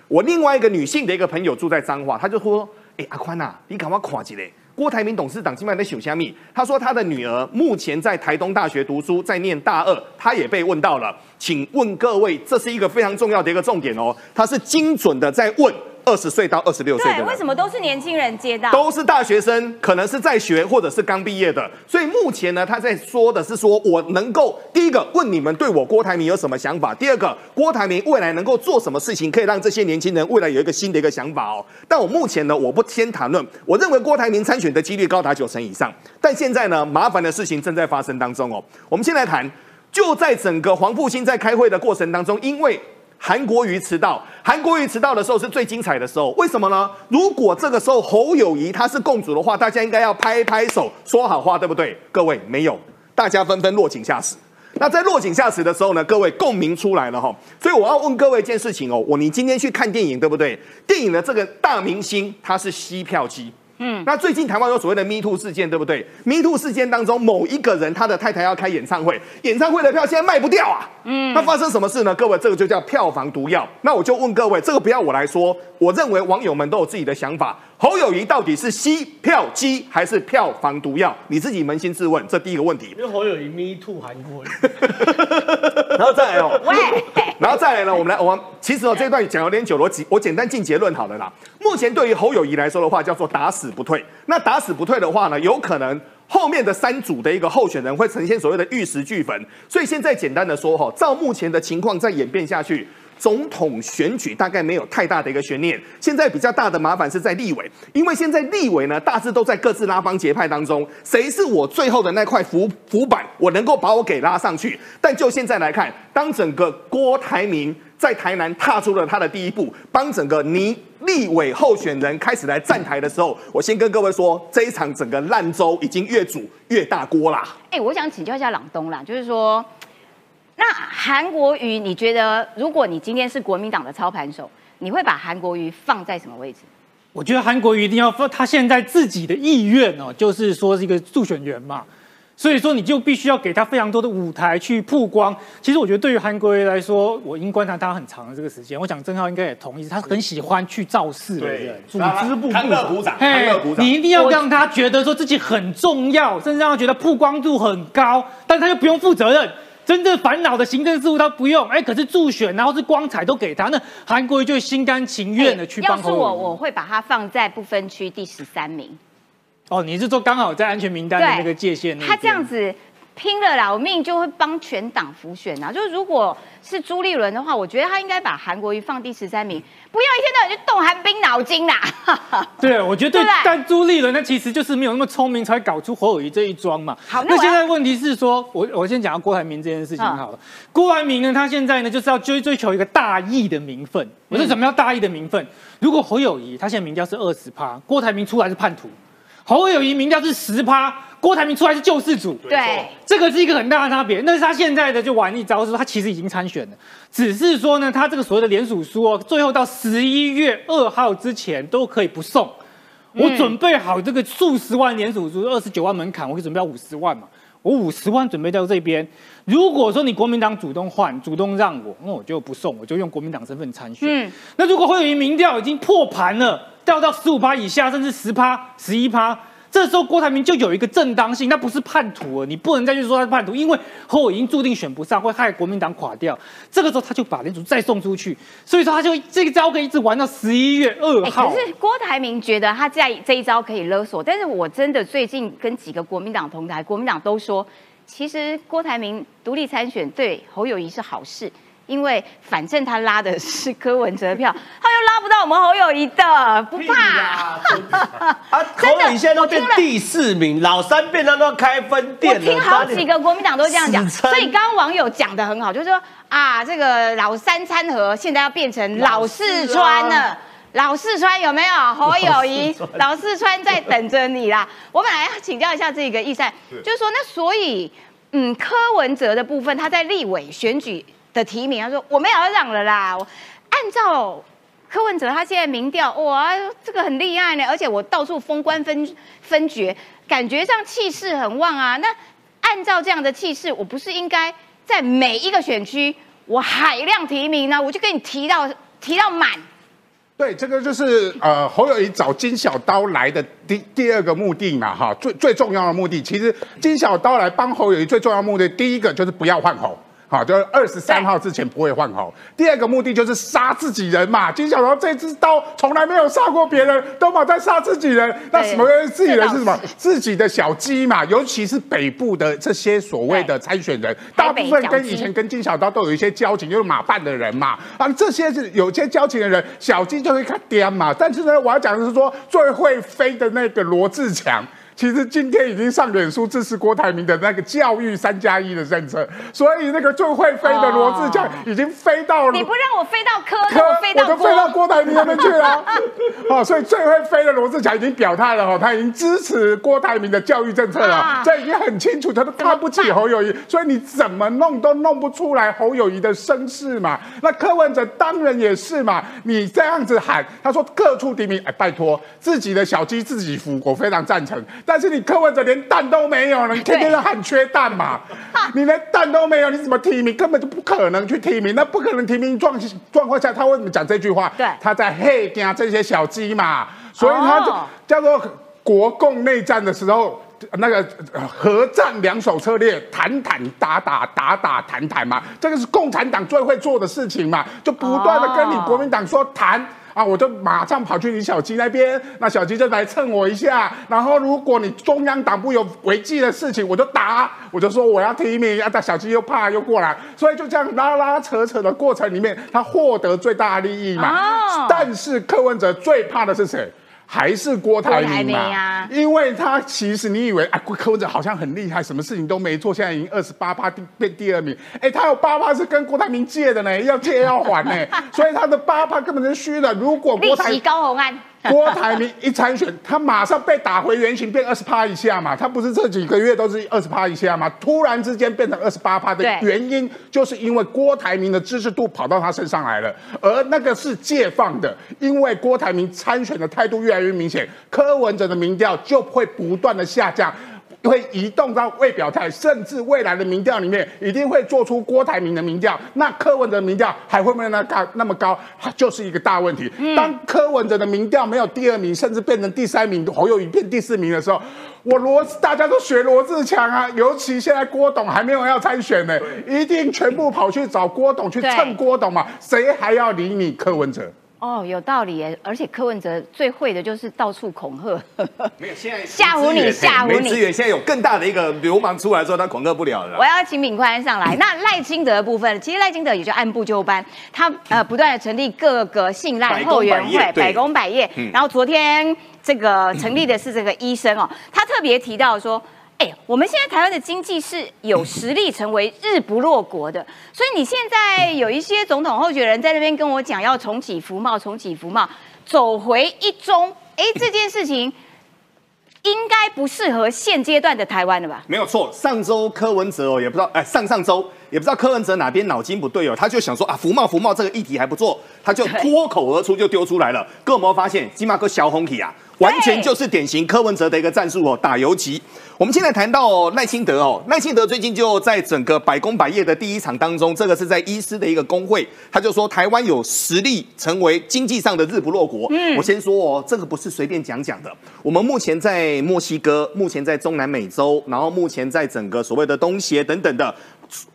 我另外一个女性的一个朋友住在彰化，他就说：“哎，阿宽呐，你赶快垮起来！郭台铭董事长今晚在秀虾米？他说他的女儿目前在台东大学读书，在念大二，他也被问到了。请问各位，这是一个非常重要的一个重点哦，他是精准的在问。”二十岁到二十六岁的，为什么都是年轻人接到？都是大学生，可能是在学或者是刚毕业的。所以目前呢，他在说的是说我能够第一个问你们对我郭台铭有什么想法，第二个郭台铭未来能够做什么事情，可以让这些年轻人未来有一个新的一个想法哦。但我目前呢，我不先谈论，我认为郭台铭参选的几率高达九成以上。但现在呢，麻烦的事情正在发生当中哦。我们先来谈，就在整个黄复兴在开会的过程当中，因为。韩国瑜迟到，韩国瑜迟到的时候是最精彩的时候，为什么呢？如果这个时候侯友谊他是共主的话，大家应该要拍拍手说好话，对不对？各位没有，大家纷纷落井下石。那在落井下石的时候呢，各位共鸣出来了哈。所以我要问各位一件事情哦，我你今天去看电影对不对？电影的这个大明星他是吸票机。嗯，那最近台湾有所谓的 Me Too 事件，对不对？Me Too 事件当中，某一个人他的太太要开演唱会，演唱会的票现在卖不掉啊。嗯，那发生什么事呢？各位，这个就叫票房毒药。那我就问各位，这个不要我来说，我认为网友们都有自己的想法。侯友谊到底是吸票机还是票房毒药？你自己扪心自问，这第一个问题。因为侯友谊 Me Too 韩国人，然后再来哦，喂，然后再来呢，我们来，我其实哦，这段讲有点久了，我简我简单进结论好了啦。目前对于侯友谊来说的话，叫做打死不退。那打死不退的话呢，有可能后面的三组的一个候选人会呈现所谓的玉石俱焚。所以现在简单的说哈，照目前的情况再演变下去，总统选举大概没有太大的一个悬念。现在比较大的麻烦是在立委，因为现在立委呢大致都在各自拉帮结派当中，谁是我最后的那块浮浮板，我能够把我给拉上去。但就现在来看，当整个郭台铭在台南踏出了他的第一步，帮整个你。立委候选人开始来站台的时候，我先跟各位说，这一场整个烂粥已经越煮越大锅啦。哎，我想请教一下朗东啦，就是说，那韩国瑜，你觉得如果你今天是国民党的操盘手，你会把韩国瑜放在什么位置？我觉得韩国瑜一定要放，他现在自己的意愿哦，就是说是一个助选员嘛。所以说，你就必须要给他非常多的舞台去曝光。其实我觉得，对于韩国瑜来说，我已经观察他很长的这个时间。我想郑浩应该也同意，他很喜欢去造势的人，组织部部长，嘿，你一定要让他觉得说自己很重要，甚至让他觉得曝光度很高，但他又不用负责任，真正烦恼的行政事务他不用。哎，可是助选然后是光彩都给他，那韩国瑜就心甘情愿的去帮。要是我，我会把他放在不分区第十三名。哦，你是说刚好在安全名单的那个界限？他这样子拼了老命就会帮全党辅选啊！就是如果是朱立伦的话，我觉得他应该把韩国瑜放第十三名，不要一天到晚就动韩冰脑筋啦。对，我觉得但朱立伦呢其实就是没有那么聪明，才搞出侯友谊这一桩嘛。好，那现在问题是说，我我先讲郭台铭这件事情好了。郭台铭呢，他现在呢就是要追追求一个大义的名分。我说什么叫大义的名分？如果侯友谊他现在名调是二十趴，郭台铭出来是叛徒。侯友谊民调是十趴，郭台铭出来是救世主，对，这个是一个很大的差别。那是他现在的就玩一招，是说他其实已经参选了，只是说呢，他这个所谓的联署书哦，最后到十一月二号之前都可以不送。我准备好这个数十万联署书，二十九万门槛，我可以准备五十万嘛。我五十万准备到这边，如果说你国民党主动换、主动让我，那我就不送，我就用国民党身份参选。嗯，那如果会有一民调已经破盘了。掉到十五趴以下，甚至十趴、十一趴，这时候郭台铭就有一个正当性，那不是叛徒了，你不能再去说他是叛徒，因为后已经注定选不上，会害国民党垮掉。这个时候他就把连主再送出去，所以说他就这个招可以一直玩到十一月二号。可是郭台铭觉得他在这一招可以勒索，但是我真的最近跟几个国民党同台，国民党都说，其实郭台铭独立参选对侯友谊是好事。因为反正他拉的是柯文哲票，他又拉不到我们侯友谊的，不怕。啊，侯友谊现在都变第四名，老三变成都要开分店我听好几个国民党都这样讲，所以刚刚网友讲的很好，就是说啊，这个老三餐盒现在要变成老四川了。老四川有没有侯友谊？老四川在等着你啦。我本来要请教一下这个易善，就是说那所以嗯，柯文哲的部分他在立委选举。的提名，他说我没有要让了啦。我按照柯文哲他现在民调，哇，这个很厉害呢，而且我到处封官分分爵，感觉上气势很旺啊。那按照这样的气势，我不是应该在每一个选区我海量提名呢？我就给你提到提到满。对，这个就是呃侯友谊找金小刀来的第第二个目的嘛，哈，最最重要的目的，其实金小刀来帮侯友谊最重要的目的，第一个就是不要换侯。好，就是二十三号之前不会换好。第二个目的就是杀自己人嘛。金小龙这支刀从来没有杀过别人，都嘛在杀自己人。那什么自己人是什么？自己的小鸡嘛。尤其是北部的这些所谓的参选人，大部分跟以前跟金小刀都有一些交情，就是马办的人嘛。啊，这些是有些交情的人，小鸡就会看颠嘛。但是呢，我要讲的是说，最会飞的那个罗志强。其实今天已经上脸书支持郭台铭的那个教育三加一的政策，所以那个最会飞的罗志强已经飞到了。你不让我飞到科，科我飞到我都飞到郭台铭那边去了。哦，所以最会飞的罗志强已经表态了哈，他已经支持郭台铭的教育政策了，这已经很清楚，他都看不起侯友谊，所以你怎么弄都弄不出来侯友谊的身世嘛。那柯文哲当然也是嘛，你这样子喊，他说各处提名，哎，拜托自己的小鸡自己孵，我非常赞成。但是你柯文哲连蛋都没有了，你天天都喊缺蛋嘛，你连蛋都没有，你怎么提名？根本就不可能去提名，那不可能提名状状况下，他为什么讲这句话？对，他在黑惊这些小鸡嘛，所以他就叫做国共内战的时候。那个核战两手策略，谈谈打打打打谈谈嘛，这个是共产党最会做的事情嘛，就不断的跟你国民党说谈啊，我就马上跑去你小鸡那边，那小鸡就来蹭我一下，然后如果你中央党部有违纪的事情，我就打，我就说我要提名，啊，但小鸡又怕又过来，所以就这样拉拉扯扯的过程里面，他获得最大的利益嘛。但是柯文哲最怕的是谁？还是郭台铭嘛，因为他其实你以为啊，柯文哲好像很厉害，什么事情都没做，现在已经二十八趴变第二名。哎，他有八趴是跟郭台铭借的呢，要借要还呢，所以他的八趴根本是虚的。如果郭台高红安。郭台铭一参选，他马上被打回原形，变二十趴以下嘛。他不是这几个月都是二十趴以下嘛？突然之间变成二十八趴的原因，就是因为郭台铭的支持度跑到他身上来了，而那个是借放的，因为郭台铭参选的态度越来越明显，柯文哲的民调就会不断的下降。会移动到未表态，甚至未来的民调里面一定会做出郭台铭的民调，那柯文哲的民调还会不会那高那么高，就是一个大问题。当柯文哲的民调没有第二名，甚至变成第三名，侯友谊变第四名的时候，我罗大家都学罗志强啊，尤其现在郭董还没有要参选呢，一定全部跑去找郭董去蹭郭董嘛，谁还要理你柯文哲？哦，有道理耶！而且柯文哲最会的就是到处恐吓，没有现在 吓唬你，吓唬你。没资源，现在有更大的一个流氓出来之后，他恐吓不了了。我要请敏宽上来。那赖清德的部分，其实赖清德也就按部就班，他呃不断的成立各个信赖后援会，百工百业。然后昨天这个成立的是这个医生哦，他特别提到说。我们现在台湾的经济是有实力成为日不落国的，所以你现在有一些总统候选人在那边跟我讲要重启服贸，重启服贸，走回一中，哎，这件事情应该不适合现阶段的台湾了吧？没有错，上周柯文哲哦，也不知道，哎，上上周也不知道柯文哲哪边脑筋不对哦，他就想说啊，服贸服贸这个议题还不错，他就脱口而出就丢出来了。各位有没有发现，金马哥小红体啊，完全就是典型柯文哲的一个战术哦，打游击。我们现在谈到赖清德哦，赖清德最近就在整个百工百业的第一场当中，这个是在医师的一个工会，他就说台湾有实力成为经济上的日不落国。嗯，我先说哦，这个不是随便讲讲的。我们目前在墨西哥，目前在中南美洲，然后目前在整个所谓的东协等等的。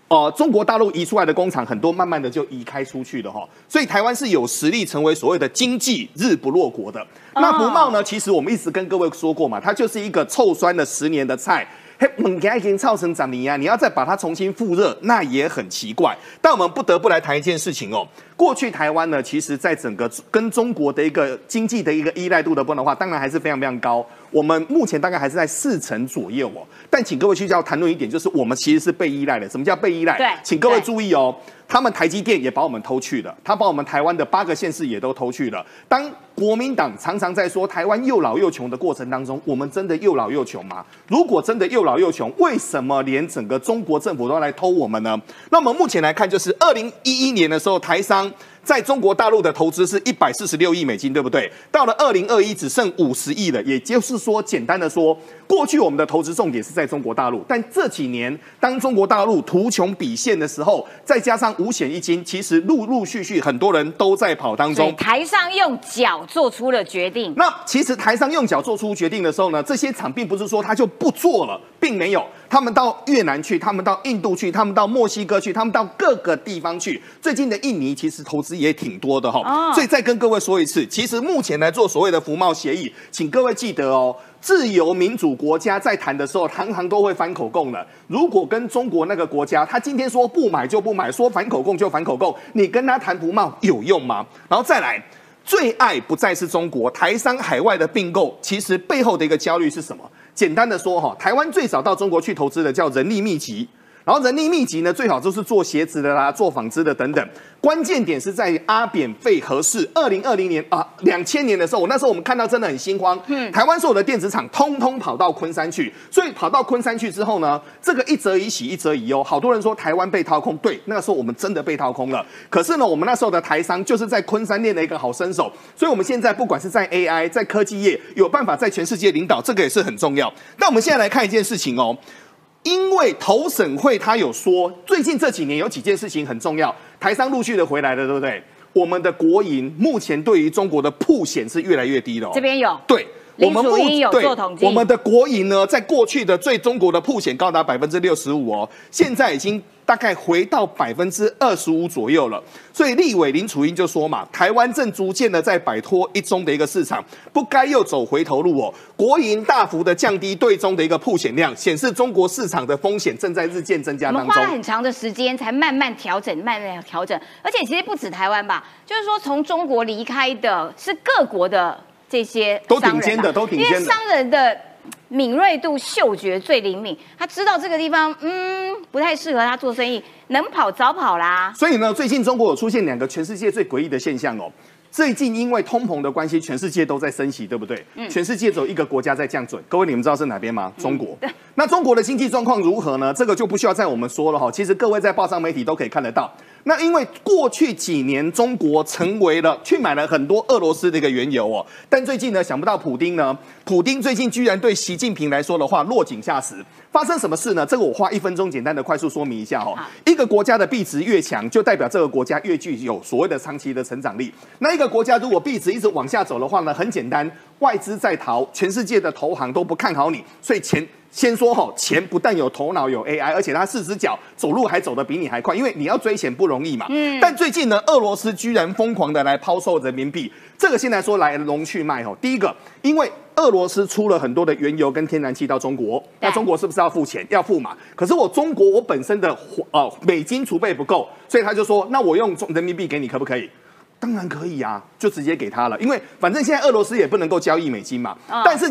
哦，中国大陆移出来的工厂很多，慢慢的就移开出去了哈，所以台湾是有实力成为所谓的经济日不落国的。那不茂呢？其实我们一直跟各位说过嘛，它就是一个臭酸的十年的菜。嘿，猛给已经造成长泥啊！你要再把它重新复热，那也很奇怪。但我们不得不来谈一件事情哦。过去台湾呢，其实在整个跟中国的一个经济的一个依赖度的分的话，当然还是非常非常高。我们目前大概还是在四成左右哦。但请各位去要谈论一点，就是我们其实是被依赖的。什么叫被依赖？对，请各位注意哦。他们台积电也把我们偷去了，他把我们台湾的八个县市也都偷去了。当国民党常常在说台湾又老又穷的过程当中，我们真的又老又穷吗？如果真的又老又穷，为什么连整个中国政府都要来偷我们呢？那么目前来看，就是二零一一年的时候，台商。在中国大陆的投资是一百四十六亿美金，对不对？到了二零二一只剩五十亿了，也就是说，简单的说，过去我们的投资重点是在中国大陆，但这几年当中国大陆图穷匕现的时候，再加上五险一金，其实陆陆续续很多人都在跑当中。台上用脚做出了决定。那其实台上用脚做出决定的时候呢，这些厂并不是说他就不做了，并没有。他们到越南去，他们到印度去，他们到墨西哥去，他们到各个地方去。最近的印尼其实投资也挺多的哈，所以再跟各位说一次，其实目前来做所谓的服贸协议，请各位记得哦，自由民主国家在谈的时候，行行都会反口供了。如果跟中国那个国家，他今天说不买就不买，说反口供就反口供，你跟他谈服贸有用吗？然后再来，最爱不再是中国台商海外的并购，其实背后的一个焦虑是什么？简单的说哈，台湾最早到中国去投资的叫人力密集。然后人力密集呢，最好就是做鞋子的啦，做纺织的等等。关键点是在阿扁费合适。二零二零年啊，两千年的时候，我那时候我们看到真的很心慌。嗯，台湾所有的电子厂通通跑到昆山去，所以跑到昆山去之后呢，这个一则以喜，一则以忧。好多人说台湾被掏空，对，那个时候我们真的被掏空了。可是呢，我们那时候的台商就是在昆山练了一个好身手，所以我们现在不管是在 AI，在科技业，有办法在全世界领导，这个也是很重要。那我们现在来看一件事情哦。因为投审会他有说，最近这几年有几件事情很重要，台商陆续的回来了，对不对？我们的国营目前对于中国的铺险是越来越低了。这边有对，我们目有做统计，我们的国营呢，在过去的最中国的铺险高达百分之六十五哦，现在已经。大概回到百分之二十五左右了，所以立委林楚英就说嘛，台湾正逐渐的在摆脱一中的一个市场，不该又走回头路哦。国营大幅的降低对中的一个铺险量，显示中国市场的风险正在日渐增加当中。我们花了很长的时间才慢慢调整，慢慢调整。而且其实不止台湾吧，就是说从中国离开的是各国的这些都顶尖的，都顶尖的商人的。敏锐度、嗅觉最灵敏，他知道这个地方，嗯，不太适合他做生意，能跑早跑啦。所以呢，最近中国有出现两个全世界最诡异的现象哦。最近因为通膨的关系，全世界都在升息，对不对？嗯。全世界只有一个国家在降准，各位你们知道是哪边吗？中国。那中国的经济状况如何呢？这个就不需要再我们说了哈。其实各位在报上媒体都可以看得到。那因为过去几年中国成为了去买了很多俄罗斯的一个原油哦，但最近呢，想不到普丁呢，普丁最近居然对习近平来说的话落井下石。发生什么事呢？这个我花一分钟简单的快速说明一下哦。一个国家的币值越强，就代表这个国家越具有所谓的长期的成长力。那一个国家如果币值一直往下走的话呢，很简单，外资在逃，全世界的投行都不看好你，所以钱。先说哈，钱不但有头脑有 AI，而且它四只脚走路还走得比你还快，因为你要追钱不容易嘛。嗯。但最近呢，俄罗斯居然疯狂的来抛售人民币，这个现在说来龙去脉哈。第一个，因为俄罗斯出了很多的原油跟天然气到中国，那中国是不是要付钱？要付嘛。可是我中国我本身的呃美金储备不够，所以他就说，那我用人民币给你可不可以？当然可以啊，就直接给他了，因为反正现在俄罗斯也不能够交易美金嘛。但是。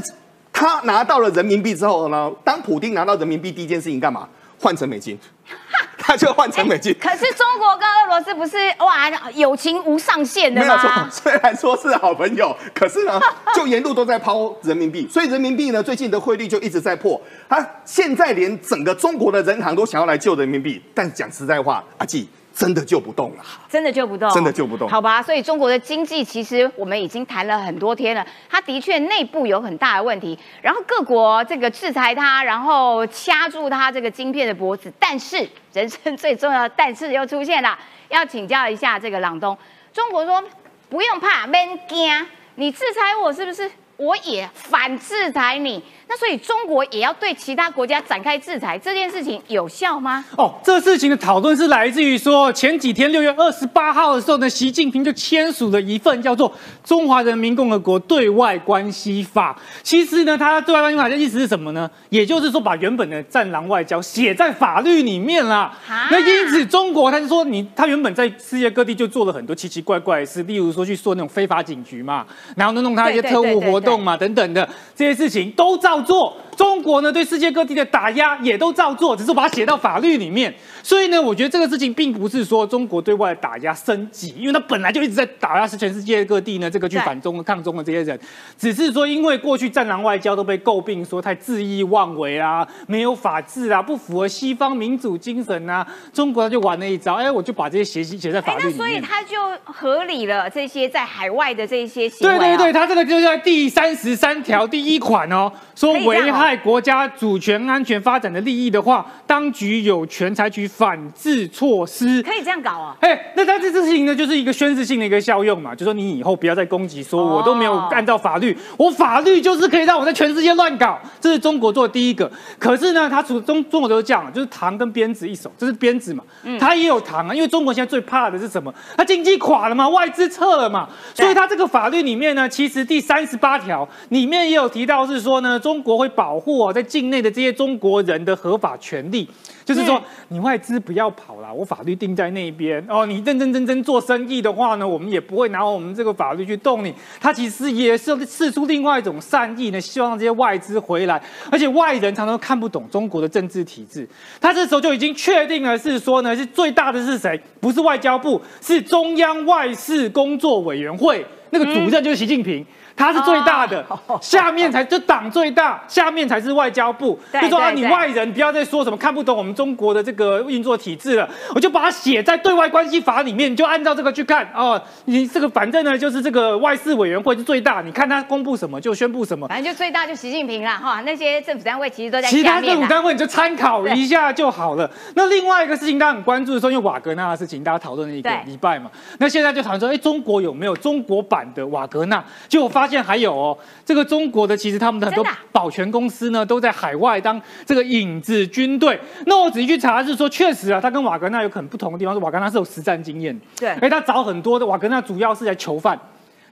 他拿到了人民币之后呢？当普丁拿到人民币第一件事情干嘛？换成美金，他就换成美金。可是中国跟俄罗斯不是哇，友情无上限的吗？没有错，虽然说是好朋友，可是呢，就沿路都在抛人民币，所以人民币呢最近的汇率就一直在破。他现在连整个中国的人行都想要来救人民币，但讲实在话，阿纪。真的救不动了，真的救不动，真的救不动。好吧，所以中国的经济其实我们已经谈了很多天了，它的确内部有很大的问题，然后各国这个制裁它，然后掐住它这个晶片的脖子。但是人生最重要的但是又出现了，要请教一下这个朗东，中国说不用怕，免惊，你制裁我是不是？我也反制裁你。那所以中国也要对其他国家展开制裁，这件事情有效吗？哦，这事情的讨论是来自于说前几天六月二十八号的时候呢，习近平就签署了一份叫做《中华人民共和国对外关系法》。其实呢，他对外关系法的意思是什么呢？也就是说把原本的战狼外交写在法律里面啦。那因此中国他就说你他原本在世界各地就做了很多奇奇怪怪的事，例如说去做那种非法警局嘛，然后呢弄他一些特务活动嘛等等的这些事情都要。做中国呢，对世界各地的打压也都照做，只是把它写到法律里面。所以呢，我觉得这个事情并不是说中国对外打压升级，因为它本来就一直在打压是全世界各地呢这个去反中、抗中的这些人，只是说因为过去战狼外交都被诟病说太恣意妄为啊，没有法治啊，不符合西方民主精神啊，中国他就玩了一招，哎，我就把这些写写在法律里面。那所以他就合理了这些在海外的这些行为。对对对，他这个就在第三十三条第一款哦，说危害国家主权、安全、发展的利益的话，当局有权采取反制措施。可以这样搞啊？哎，那他这事情呢，就是一个宣示性的一个效用嘛，就说你以后不要再攻击，说我都没有按照法律，我法律就是可以让我在全世界乱搞。这是中国做的第一个。可是呢，他除中中国都是这样，就是糖跟鞭子一手，这是鞭子嘛，他也有糖啊。因为中国现在最怕的是什么？他经济垮了嘛，外资撤了嘛，所以他这个法律里面呢，其实第三十八条里面也有提到是说呢，中国会保。保护在境内的这些中国人的合法权利。就是说，你外资不要跑了，我法律定在那边哦。你认认真真做生意的话呢，我们也不会拿我们这个法律去动你。他其实也是试出另外一种善意呢，希望这些外资回来，而且外人常常看不懂中国的政治体制。他这时候就已经确定了，是说呢，是最大的是谁？不是外交部，是中央外事工作委员会，那个主任就是习近平。他是最大的，下面才就党最大，下面才是外交部。就说啊，你外人不要再说什么看不懂我们中国的这个运作体制了，我就把它写在对外关系法里面，你就按照这个去看哦。你这个反正呢，就是这个外事委员会是最大，你看他公布什么就宣布什么。反正就最大就习近平了哈，那些政府单位其实都在其他政府单位你就参考一下就好了。那另外一个事情大家很关注的时候，因为瓦格纳的事情大家讨论了一个礼拜嘛，那现在就讨论说，哎，中国有没有中国版的瓦格纳？结果发现还有哦，这个中国的其实他们的很多保全公司呢，都在海外当这个影子军队。那我仔细去查是说，确实啊，他跟瓦格纳有可能不同的地方，是瓦格纳是有实战经验，对，哎，他找很多的瓦格纳主要是来囚犯，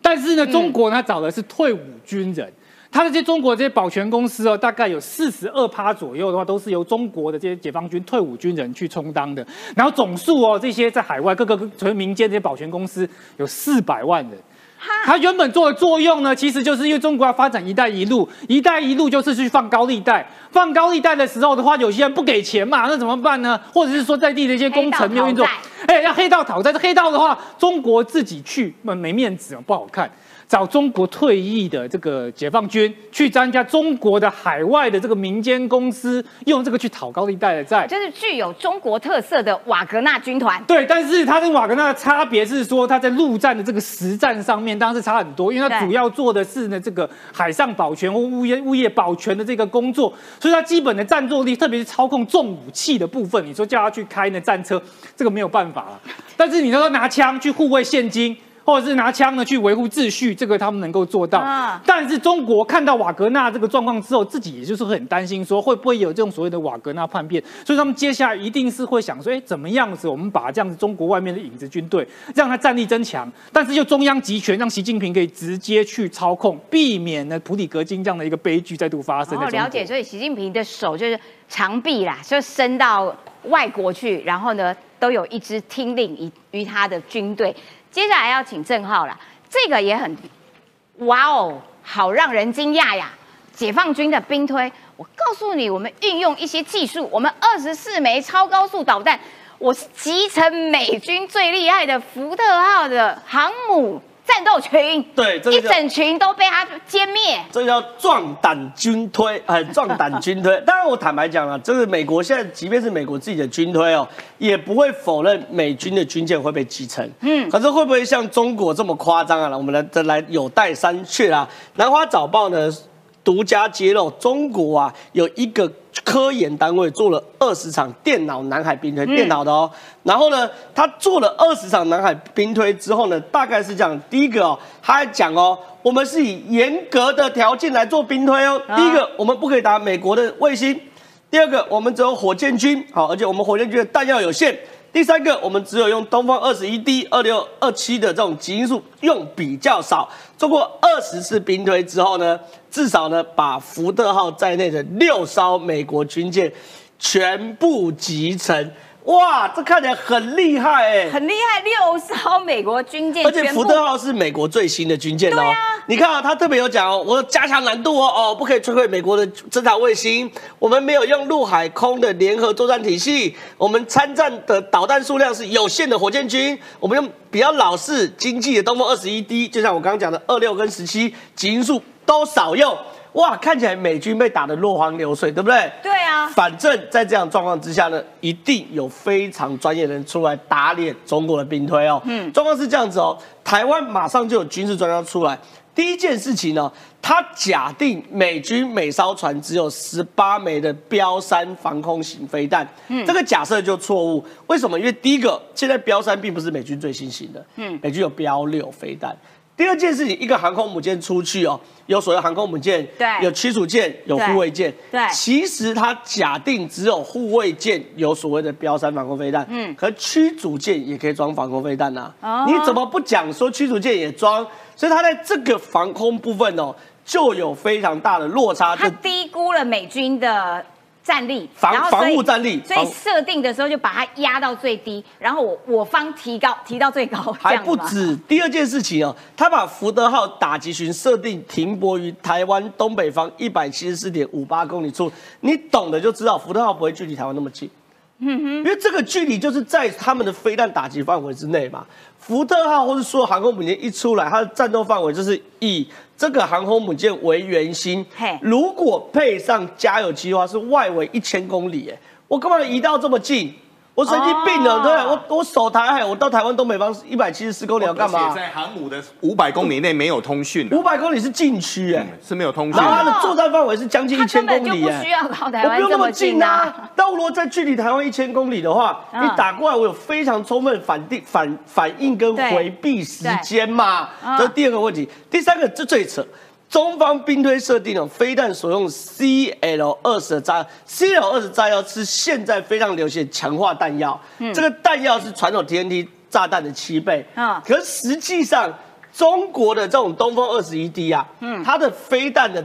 但是呢，中国呢找的是退伍军人。他的这些中国这些保全公司哦，大概有四十二趴左右的话，都是由中国的这些解放军退伍军人去充当的。然后总数哦，这些在海外各个纯民间这些保全公司有四百万人。它原本做的作用呢，其实就是因为中国要发展“一带一路”，“一带一路”就是去放高利贷。放高利贷的时候的话，有些人不给钱嘛，那怎么办呢？或者是说在地的一些工程没有运作，哎，要黑道讨债。这黑道的话，中国自己去没没面子不好看。找中国退役的这个解放军去参加中国的海外的这个民间公司，用这个去讨高利贷的债，就是具有中国特色的瓦格纳军团。对，但是它跟瓦格纳的差别是说，它在陆战的这个实战上面当然是差很多，因为它主要做的是呢这个海上保全或物业物业保全的这个工作，所以它基本的战斗力，特别是操控重武器的部分，你说叫他去开那战车，这个没有办法了。但是你说拿枪去护卫现金。或者是拿枪呢去维护秩序，这个他们能够做到。但是中国看到瓦格纳这个状况之后，自己也就是很担心，说会不会有这种所谓的瓦格纳叛变？所以他们接下来一定是会想说，哎，怎么样子我们把这样子中国外面的影子军队让他战力增强，但是就中央集权，让习近平可以直接去操控，避免呢普里格金这样的一个悲剧再度发生。哦，了解。所以习近平的手就是长臂啦，就伸到外国去，然后呢都有一支听令于于他的军队。接下来要请郑浩了，这个也很，哇哦，好让人惊讶呀！解放军的兵推，我告诉你，我们运用一些技术，我们二十四枚超高速导弹，我是集成美军最厉害的福特号的航母。战斗群，对，一整群都被他歼灭。这叫壮胆军推，哎，壮胆军推。当然，我坦白讲了，这个美国现在，即便是美国自己的军推哦，也不会否认美军的军舰会被击沉。嗯，可是会不会像中国这么夸张啊？我们来，再来有待商榷啊。南华早报呢？独家揭露，中国啊有一个科研单位做了二十场电脑南海兵推，电脑的哦。然后呢，他做了二十场南海兵推之后呢，大概是这样：第一个哦，他还讲哦，我们是以严格的条件来做兵推哦。第一个，我们不可以打美国的卫星；第二个，我们只有火箭军，好，而且我们火箭军的弹药有限。第三个，我们只有用东方二十一 D 二六二七的这种极音速，用比较少。做过二十次兵推之后呢，至少呢把福特号在内的六艘美国军舰全部集成。哇，这看起来很厉害哎，很厉害！六艘美国军舰，而且福特号是美国最新的军舰哦。你看啊，他特别有讲哦，我加强难度哦，哦，不可以摧毁美国的侦察卫星。我们没有用陆海空的联合作战体系。我们参战的导弹数量是有限的火箭军。我们用比较老式、经济的东风二十一 D，就像我刚刚讲的二六跟十七，极音速都少用。哇，看起来美军被打得落荒流水，对不对？对啊。反正在这样状况之下呢，一定有非常专业的人出来打脸中国的兵推哦。嗯，状况是这样子哦，台湾马上就有军事专家出来。第一件事情呢，他假定美军每艘船只有十八枚的标三防空型飞弹。嗯，这个假设就错误。为什么？因为第一个，现在标三并不是美军最新型的。嗯，美军有标六飞弹。第二件事情，一个航空母舰出去哦，有所谓航空母舰，对，有驱逐舰，有护卫舰，对。其实它假定只有护卫舰有所谓的标三防空飞弹，嗯，可驱逐舰也可以装防空飞弹呐。哦，你怎么不讲说驱逐舰也装？所以它在这个防空部分哦，就有非常大的落差。它低估了美军的战力，防防护战力所以设定的时候就把它压到最低，然后我我方提高提到最高，还不止。第二件事情哦，他把福德号打击群设定停泊于台湾东北方一百七十四点五八公里处，你懂的就知道，福德号不会距离台湾那么近。嗯哼，因为这个距离就是在他们的飞弹打击范围之内嘛。福特号或是说航空母舰一出来，它的战斗范围就是以这个航空母舰为圆心嘿。如果配上加油机的话，是外围一千公里。哎，我干嘛移到这么近？我神经病了，哦对？我我守台海，我到台湾东北方一百七十四公里要干嘛而且？在航母的五百公里内没有通讯的，五百公里是禁区，哎。是没有通讯然后它的。作战范围是将近一它千根本就不公里，哎需要靠台我不用那么湾这么近啊！但我如果在距离台湾一千公里的话，嗯你打过来，我有非常充分反应反反应跟对回避时间嘛。这是第二个问题。第三个，这最扯。中方兵推设定了飞弹所用 CL 二十的炸药，CL 二十炸药是现在非常流行的强化弹药，这个弹药是传统 TNT 炸弹的七倍。嗯可是实际上，中国的这种东风二十一 D 啊，它的飞弹的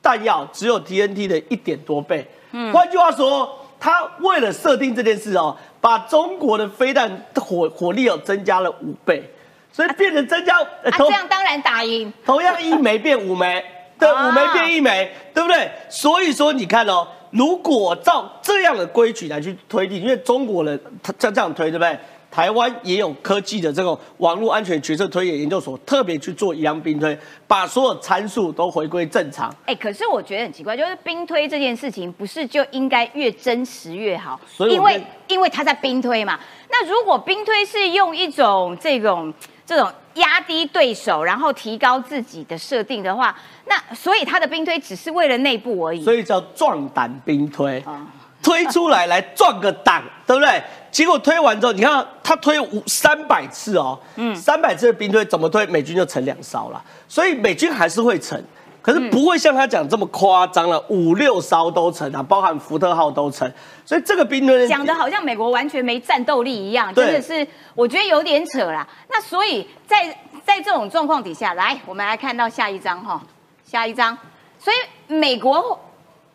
弹药只有 TNT 的一点多倍。换句话说，他为了设定这件事哦，把中国的飞弹火火力哦增加了五倍，所以变成增加呃啊，同这样当然打赢。同样一枚变五枚，对，啊五枚变一枚，对不对？所以说你看哦，如果照这样的规矩来去推定，因为中国人他这这样推，对不对？台湾也有科技的这种网络安全决策推演研究所，特别去做一样兵推，把所有参数都回归正常。哎、可是我觉得很奇怪，就是兵推这件事情，不是就应该越真实越好？所以因为因为他在兵推嘛。那如果兵推是用一种这种这种压低对手，然后提高自己的设定的话，那所以他的兵推只是为了内部而已。所以叫壮胆兵推啊，推出来来壮个胆，对不对？结果推完之后，你看他推五三百次哦，嗯，三百次的兵推怎么推，美军就沉两艘了，所以美军还是会沉。可是不会像他讲这么夸张了，五六艘都沉啊，包含福特号都沉，所以这个兵推讲的好像美国完全没战斗力一样，真的是我觉得有点扯啦。那所以在在这种状况底下，来我们来看到下一章哈，下一章，所以美国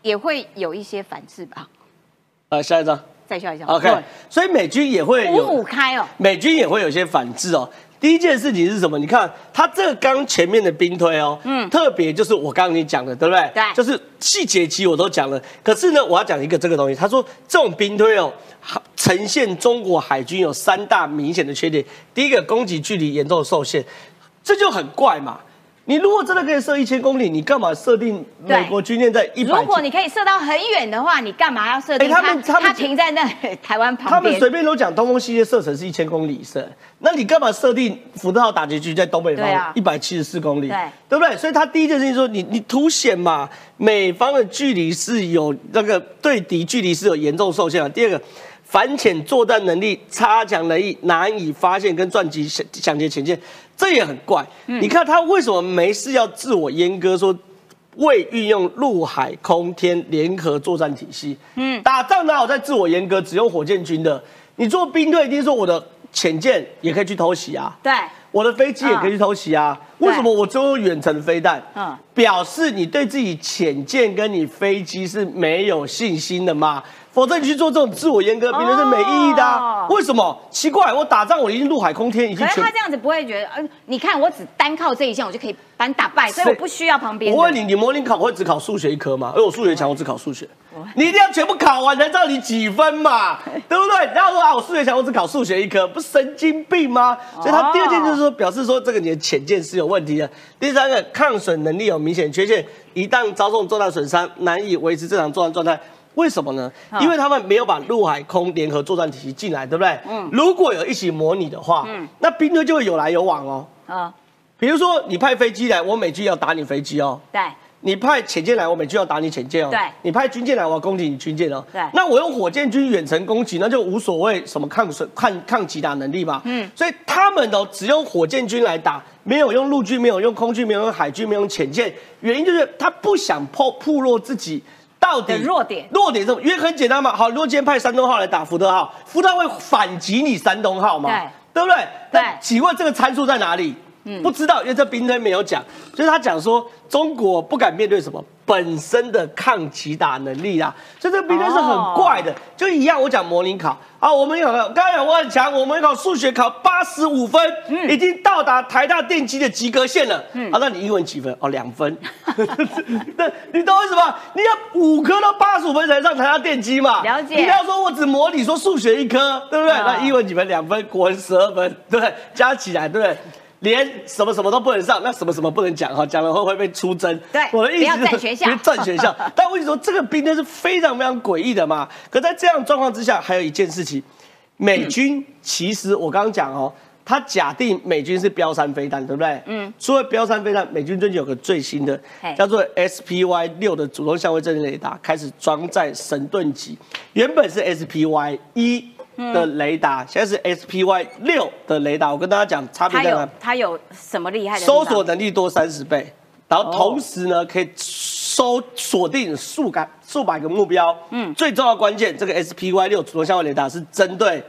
也会有一些反制吧？呃，下一张。再笑一章，OK，所以美军也会有五五开哦，美军也会有些反制哦。第一件事情是什么？你看他这个刚前面的兵推哦，嗯，特别就是我刚刚你讲的，对不对？对就是细节期我都讲了。可是呢，我要讲一个这个东西，他说这种兵推哦，呈现中国海军有三大明显的缺点。第一个，攻击距离严重受限，这就很怪嘛。你如果真的可以射一千公里，你干嘛设定美国军舰在一百？如果你可以射到很远的话，你干嘛要设定哎他们他们停在那 台湾旁边？他们随便都讲东风系列射程是一千公里以上，那你干嘛设定福特号打击区在东北方一百七十四公里？对对不对？所以他第一件事情说，你你凸显嘛，美方的距离是有那个对敌距离是有严重受限的。第二个，反潜作战能力差强人意，难以发现跟撞击抢抢劫前线，这也很怪。你看他为什么没事要自我阉割说？未运用陆海空天联合作战体系，嗯，打仗哪有在自我阉割，只用火箭军的？你做兵队一定说我的潜舰也可以去偷袭啊，对，我的飞机也可以去偷袭啊。对为什么我只有远程飞弹？嗯嗯，表示你对自己潜舰跟你飞机是没有信心的嘛？否则你去做这种自我阉割，别人是没意义的、为什么？奇怪，我打仗我已经陆海空天已经全可是他这样子不会觉得，呃，你看我只单靠这一项我就可以把你打败，所以我不需要旁边。我问你，你模拟考会只考数学一科吗？因为我数学强，我只考数学。你一定要全部考完才知道你几分嘛，对不对？然后说啊，我数学强，我只考数学一科，不是神经病吗？所以他第二件就是说，表示说这个你的潜见是有问题的。第三个，抗损能力有明显缺陷，一旦遭受重大损伤，难以维持正常作战状态。为什么呢？因为他们没有把陆海空联合作战体系进来，对不对？嗯。如果有一起模拟的话，嗯，那兵队就会有来有往哦。嗯，比如说你派飞机来，我美军要打你飞机哦。对，你派潜舰来，我美军要打你潜舰哦。对你派军舰来，我要攻击你军舰哦。对那我用火箭军远程攻击，那就无所谓什么抗水抗抗击打能力嘛。嗯。所以他们哦，只用火箭军来打，没有用陆军，没有用空军，没有用海军，没有用潜舰，原因就是他不想破破落自己。到底弱点弱点是什么？因为很简单嘛。好，如果今天派山东号来打福特号，福特会反击你山东号嘛？对对不对？对那请问这个参数在哪里？不知道，因为这兵推没有讲，所以他讲说中国不敢面对什么本身的抗击打能力啦，所以这个兵推是很怪的，就一样。我讲模拟考啊，我们有刚刚讲我很强，我们考数学考八十五分，已经到达台大电机的及格线了。嗯，啊，那你英文几分？哦，两分。那你懂为什么？你要五科到八十五分才上台大电机嘛？了解。你不要说我只模拟说数学一科，对不对？那英文几分？两分，国文十二分，对，加起来，对不对？连什么什么都不能上，那什么什么不能讲哈，讲了会会被出征。对，我的意思是占学校，占学校。但我跟你说，这个兵呢是非常非常诡异的嘛。可在这样状况之下，还有一件事情，美军其实我刚刚讲哦，他假定美军是标三飞弹，对不对？嗯。除了标三飞弹，美军最近有个最新的，叫做 SPY 六的主动相位阵列雷达，开始装在神盾级，原本是 SPY 一。的雷达现在是 SPY 六的雷达，我跟大家讲差别在哪？它有什么厉害的？搜索能力多三十倍，然后同时呢可以搜锁定数百数百个目标。嗯，最重要关键，这个 SPY 六主动相位雷达是针对。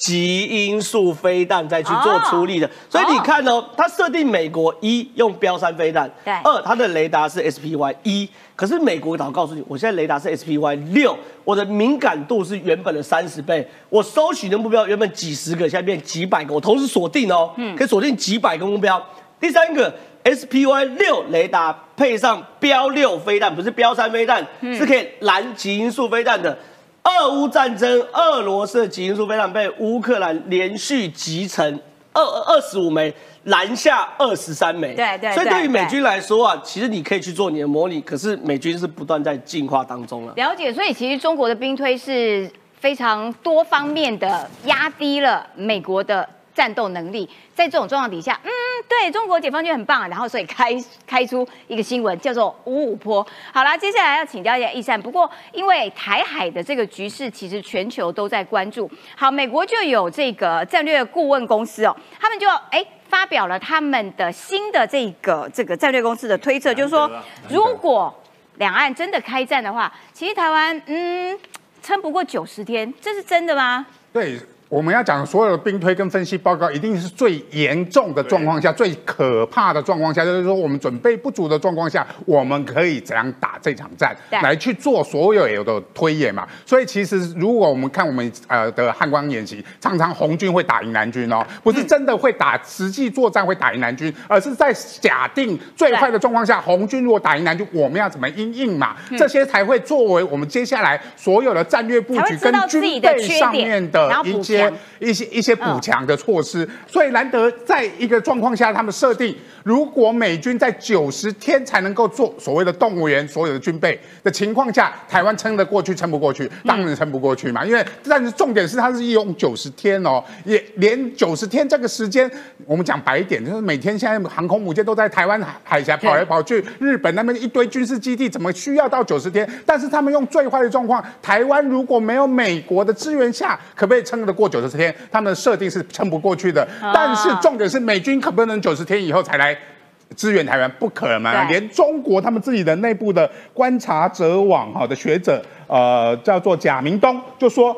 极音速飞弹再去做处理的，所以你看哦，它设定美国一用标三飞弹，对，二它的雷达是 SPY 一，可是美国岛告诉你，我现在雷达是 SPY 六，我的敏感度是原本的三十倍，我搜取的目标原本几十个，现在变几百个，我同时锁定哦，嗯，可以锁定几百个目标。第三个 SPY 六雷达配上标六飞弹，不是标三飞弹，是可以拦极音速飞弹的。俄乌战争，俄罗斯的基因素飞弹被乌克兰连续集成二二十五枚，拦下二十三枚。对对。所以对于美军来说啊，其实你可以去做你的模拟，可是美军是不断在进化当中了。了解，所以其实中国的兵推是非常多方面的压低了美国的。战斗能力，在这种状况底下，嗯，对中国解放军很棒，然后所以开开出一个新闻叫做五五坡。好啦，接下来要请教一下易善。不过因为台海的这个局势，其实全球都在关注。好，美国就有这个战略顾问公司哦，他们就哎发表了他们的新的这个这个战略公司的推测，就是说，如果两岸真的开战的话，其实台湾嗯撑不过九十天，这是真的吗？对。我们要讲所有的兵推跟分析报告，一定是最严重的状况下、最可怕的状况下，就是说我们准备不足的状况下，我们可以怎样打这场战，来去做所有有的推演嘛。所以其实如果我们看我们呃的汉光演习，常常红军会打赢南军哦，不是真的会打实际作战会打赢南军，而是在假定最坏的状况下，红军如果打赢南军，我们要怎么应应嘛？这些才会作为我们接下来所有的战略布局跟军备上面的一些。一些一些补强的措施，所以难得在一个状况下，他们设定，如果美军在九十天才能够做所谓的动物园所有的军备的情况下，台湾撑得过去，撑不过去，当然撑不过去嘛。因为但是重点是，它是用九十天哦，也连九十天这个时间，我们讲白一点，就是每天现在航空母舰都在台湾海峡跑来跑去，日本那边一堆军事基地，怎么需要到九十天？但是他们用最坏的状况，台湾如果没有美国的支援下，可不可以撑得过九十？天，他们的设定是撑不过去的。但是重点是，美军可不能九十天以后才来支援台湾，不可能。连中国他们自己的内部的观察者网哈的学者，呃，叫做贾明东，就说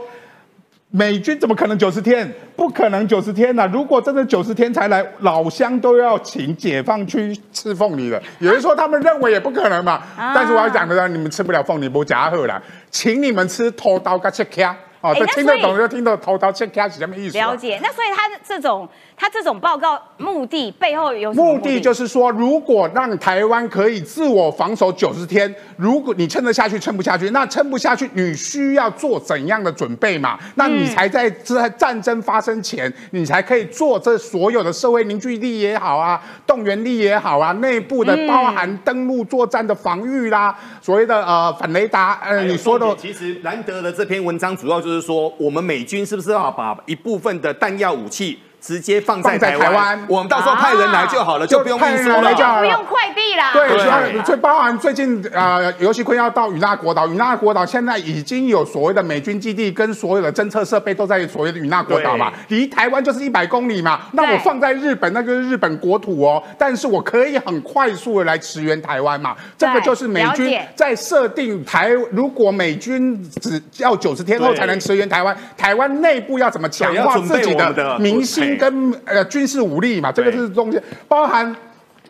美军怎么可能九十天？不可能九十天呐！如果真的九十天才来，老乡都要请解放区吃凤梨了。有人说他们认为也不可能嘛。但是我要讲的，你们吃不了凤梨不夹好啦，请你们吃拖刀跟切卡。哦，这听得懂就听得头头切开是什么意思？了解。那所以他这种。他这种报告目的背后有目的，就是说，如果让台湾可以自我防守九十天，如果你撑得下去，撑不下去，那撑不下去，你需要做怎样的准备嘛？那你才在在战争发生前，你才可以做这所有的社会凝聚力也好啊，动员力也好啊，内部的包含登陆作战的防御啦，所谓的呃反雷达，呃，你说的，其实难得的这篇文章主要就是说，我们美军是不是要把一部分的弹药武器？直接放在台湾，我们到时候派人来就好了，就不用运输了，就不用快递啦。对，最包含最近啊，尤其坤要到与那国岛，与那国岛现在已经有所谓的美军基地跟所有的侦测设备都在所谓的与那国岛嘛，离台湾就是一百公里嘛。那我放在日本，那个日本国土哦，但是我可以很快速的来驰援台湾嘛。这个就是美军在设定台，如果美军只要九十天后才能驰援台湾，台湾内部要怎么强化自己的民心？跟呃军事武力嘛，这个是中间包含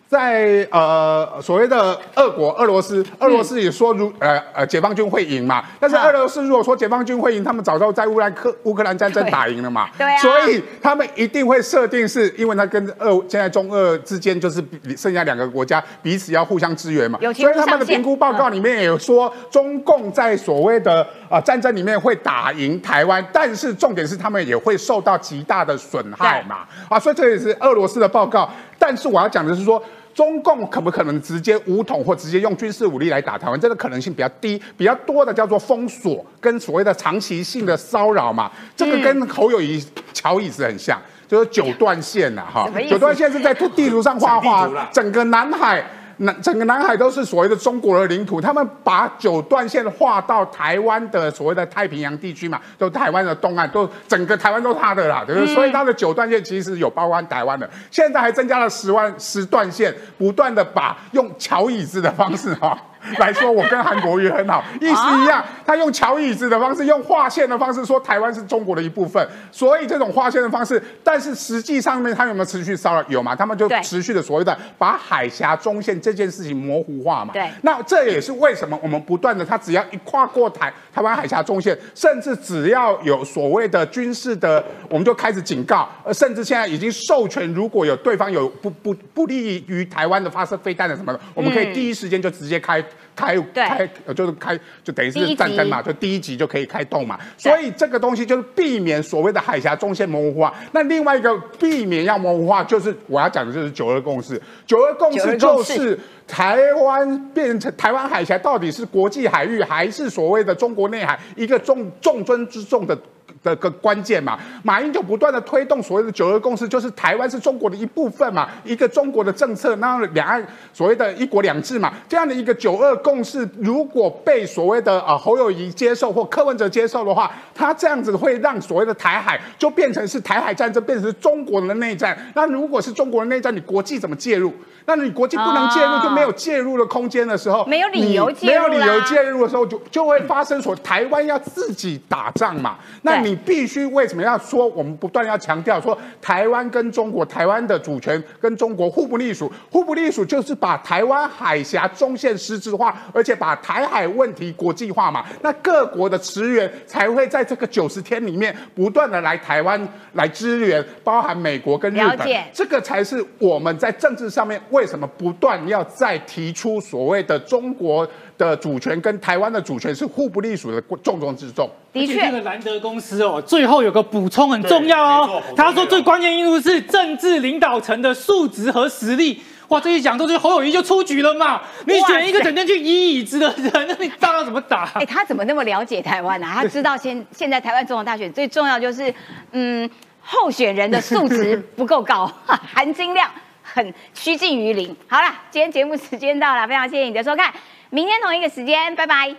在呃所谓的俄国俄罗斯，俄罗斯也说如呃呃解放军会赢嘛，但是俄罗斯如果说解放军会赢，他们早就在乌兰克乌克兰战争打赢了嘛，对啊，所以他们一定会设定是因为他跟俄现在中俄之间就是剩下两个国家彼此要互相支援嘛，所以他们的评估报告里面也有说中共在所谓的啊战争里面会打赢台湾，但是重点是他们也会受到极大的损害嘛，啊，所以这也是俄罗斯的报告，但是我要讲的是说。中共可不可能直接武统或直接用军事武力来打台湾？这个可能性比较低，比较多的叫做封锁跟所谓的长期性的骚扰嘛。这个跟侯友谊乔椅子很像，就是九段线呐，哈，九段线是在地图上画画，整个南海。南整个南海都是所谓的中国的领土，他们把九段线划到台湾的所谓的太平洋地区嘛，都台湾的东岸，都整个台湾都是他的啦，对不对？所以他的九段线其实有包含台湾的，现在还增加了十万十段线，不断的把用桥椅子的方式哈。来说，我跟韩国瑜很好，意思一样。他用桥椅子的方式，用划线的方式说台湾是中国的一部分。所以这种划线的方式，但是实际上面他有没有持续骚扰？有嘛？他们就持续的所谓的把海峡中线这件事情模糊化嘛。对。那这也是为什么我们不断的，他只要一跨过台台湾海峡中线，甚至只要有所谓的军事的，我们就开始警告，呃，甚至现在已经授权，如果有对方有不不不利于台湾的发射飞弹的什么的，我们可以第一时间就直接开。开开就是开，就等于是战争嘛，就第一集就可以开动嘛。所以这个东西就是避免所谓的海峡中线模糊化。那另外一个避免要模糊化，就是我要讲的就是九二共识。九二共识就是台湾变成台湾海峡到底是国际海域还是所谓的中国内海，一个重重中之重的。的个关键嘛，马英九不断的推动所谓的九二共识，就是台湾是中国的一部分嘛，一个中国的政策，那两岸所谓的一国两制嘛，这样的一个九二共识，如果被所谓的啊侯友谊接受或柯文哲接受的话，他这样子会让所谓的台海就变成是台海战争，变成是中国的内战。那如果是中国的内战，你国际怎么介入？那你国际不能介入，就没有介入的空间的时候，没有理由介入，没有理由介入的时候，就就会发生说台湾要自己打仗嘛。那你必须为什么要说我们不断要强调说台湾跟中国台湾的主权跟中国互不隶属，互不隶属就是把台湾海峡中线实质化，而且把台海问题国际化嘛。那各国的驰援才会在这个九十天里面不断的来台湾来支援，包含美国跟日本，这个才是我们在政治上面。为什么不断要再提出所谓的中国的主权跟台湾的主权是互不隶属的重中之重？的确，这个兰德公司哦，最后有个补充很重要哦。他说最关键因素是政治领导层的素质和实力。哇，这一讲都是侯友谊就出局了嘛？你选一个整天去移椅子的人，那 你仗要怎么打？哎，他怎么那么了解台湾呢？他知道现现在台湾总统大选最重要就是，嗯，候选人的素质不够高，含金量。很趋近于零。好了，今天节目时间到了，非常谢谢你的收看，明天同一个时间，拜拜。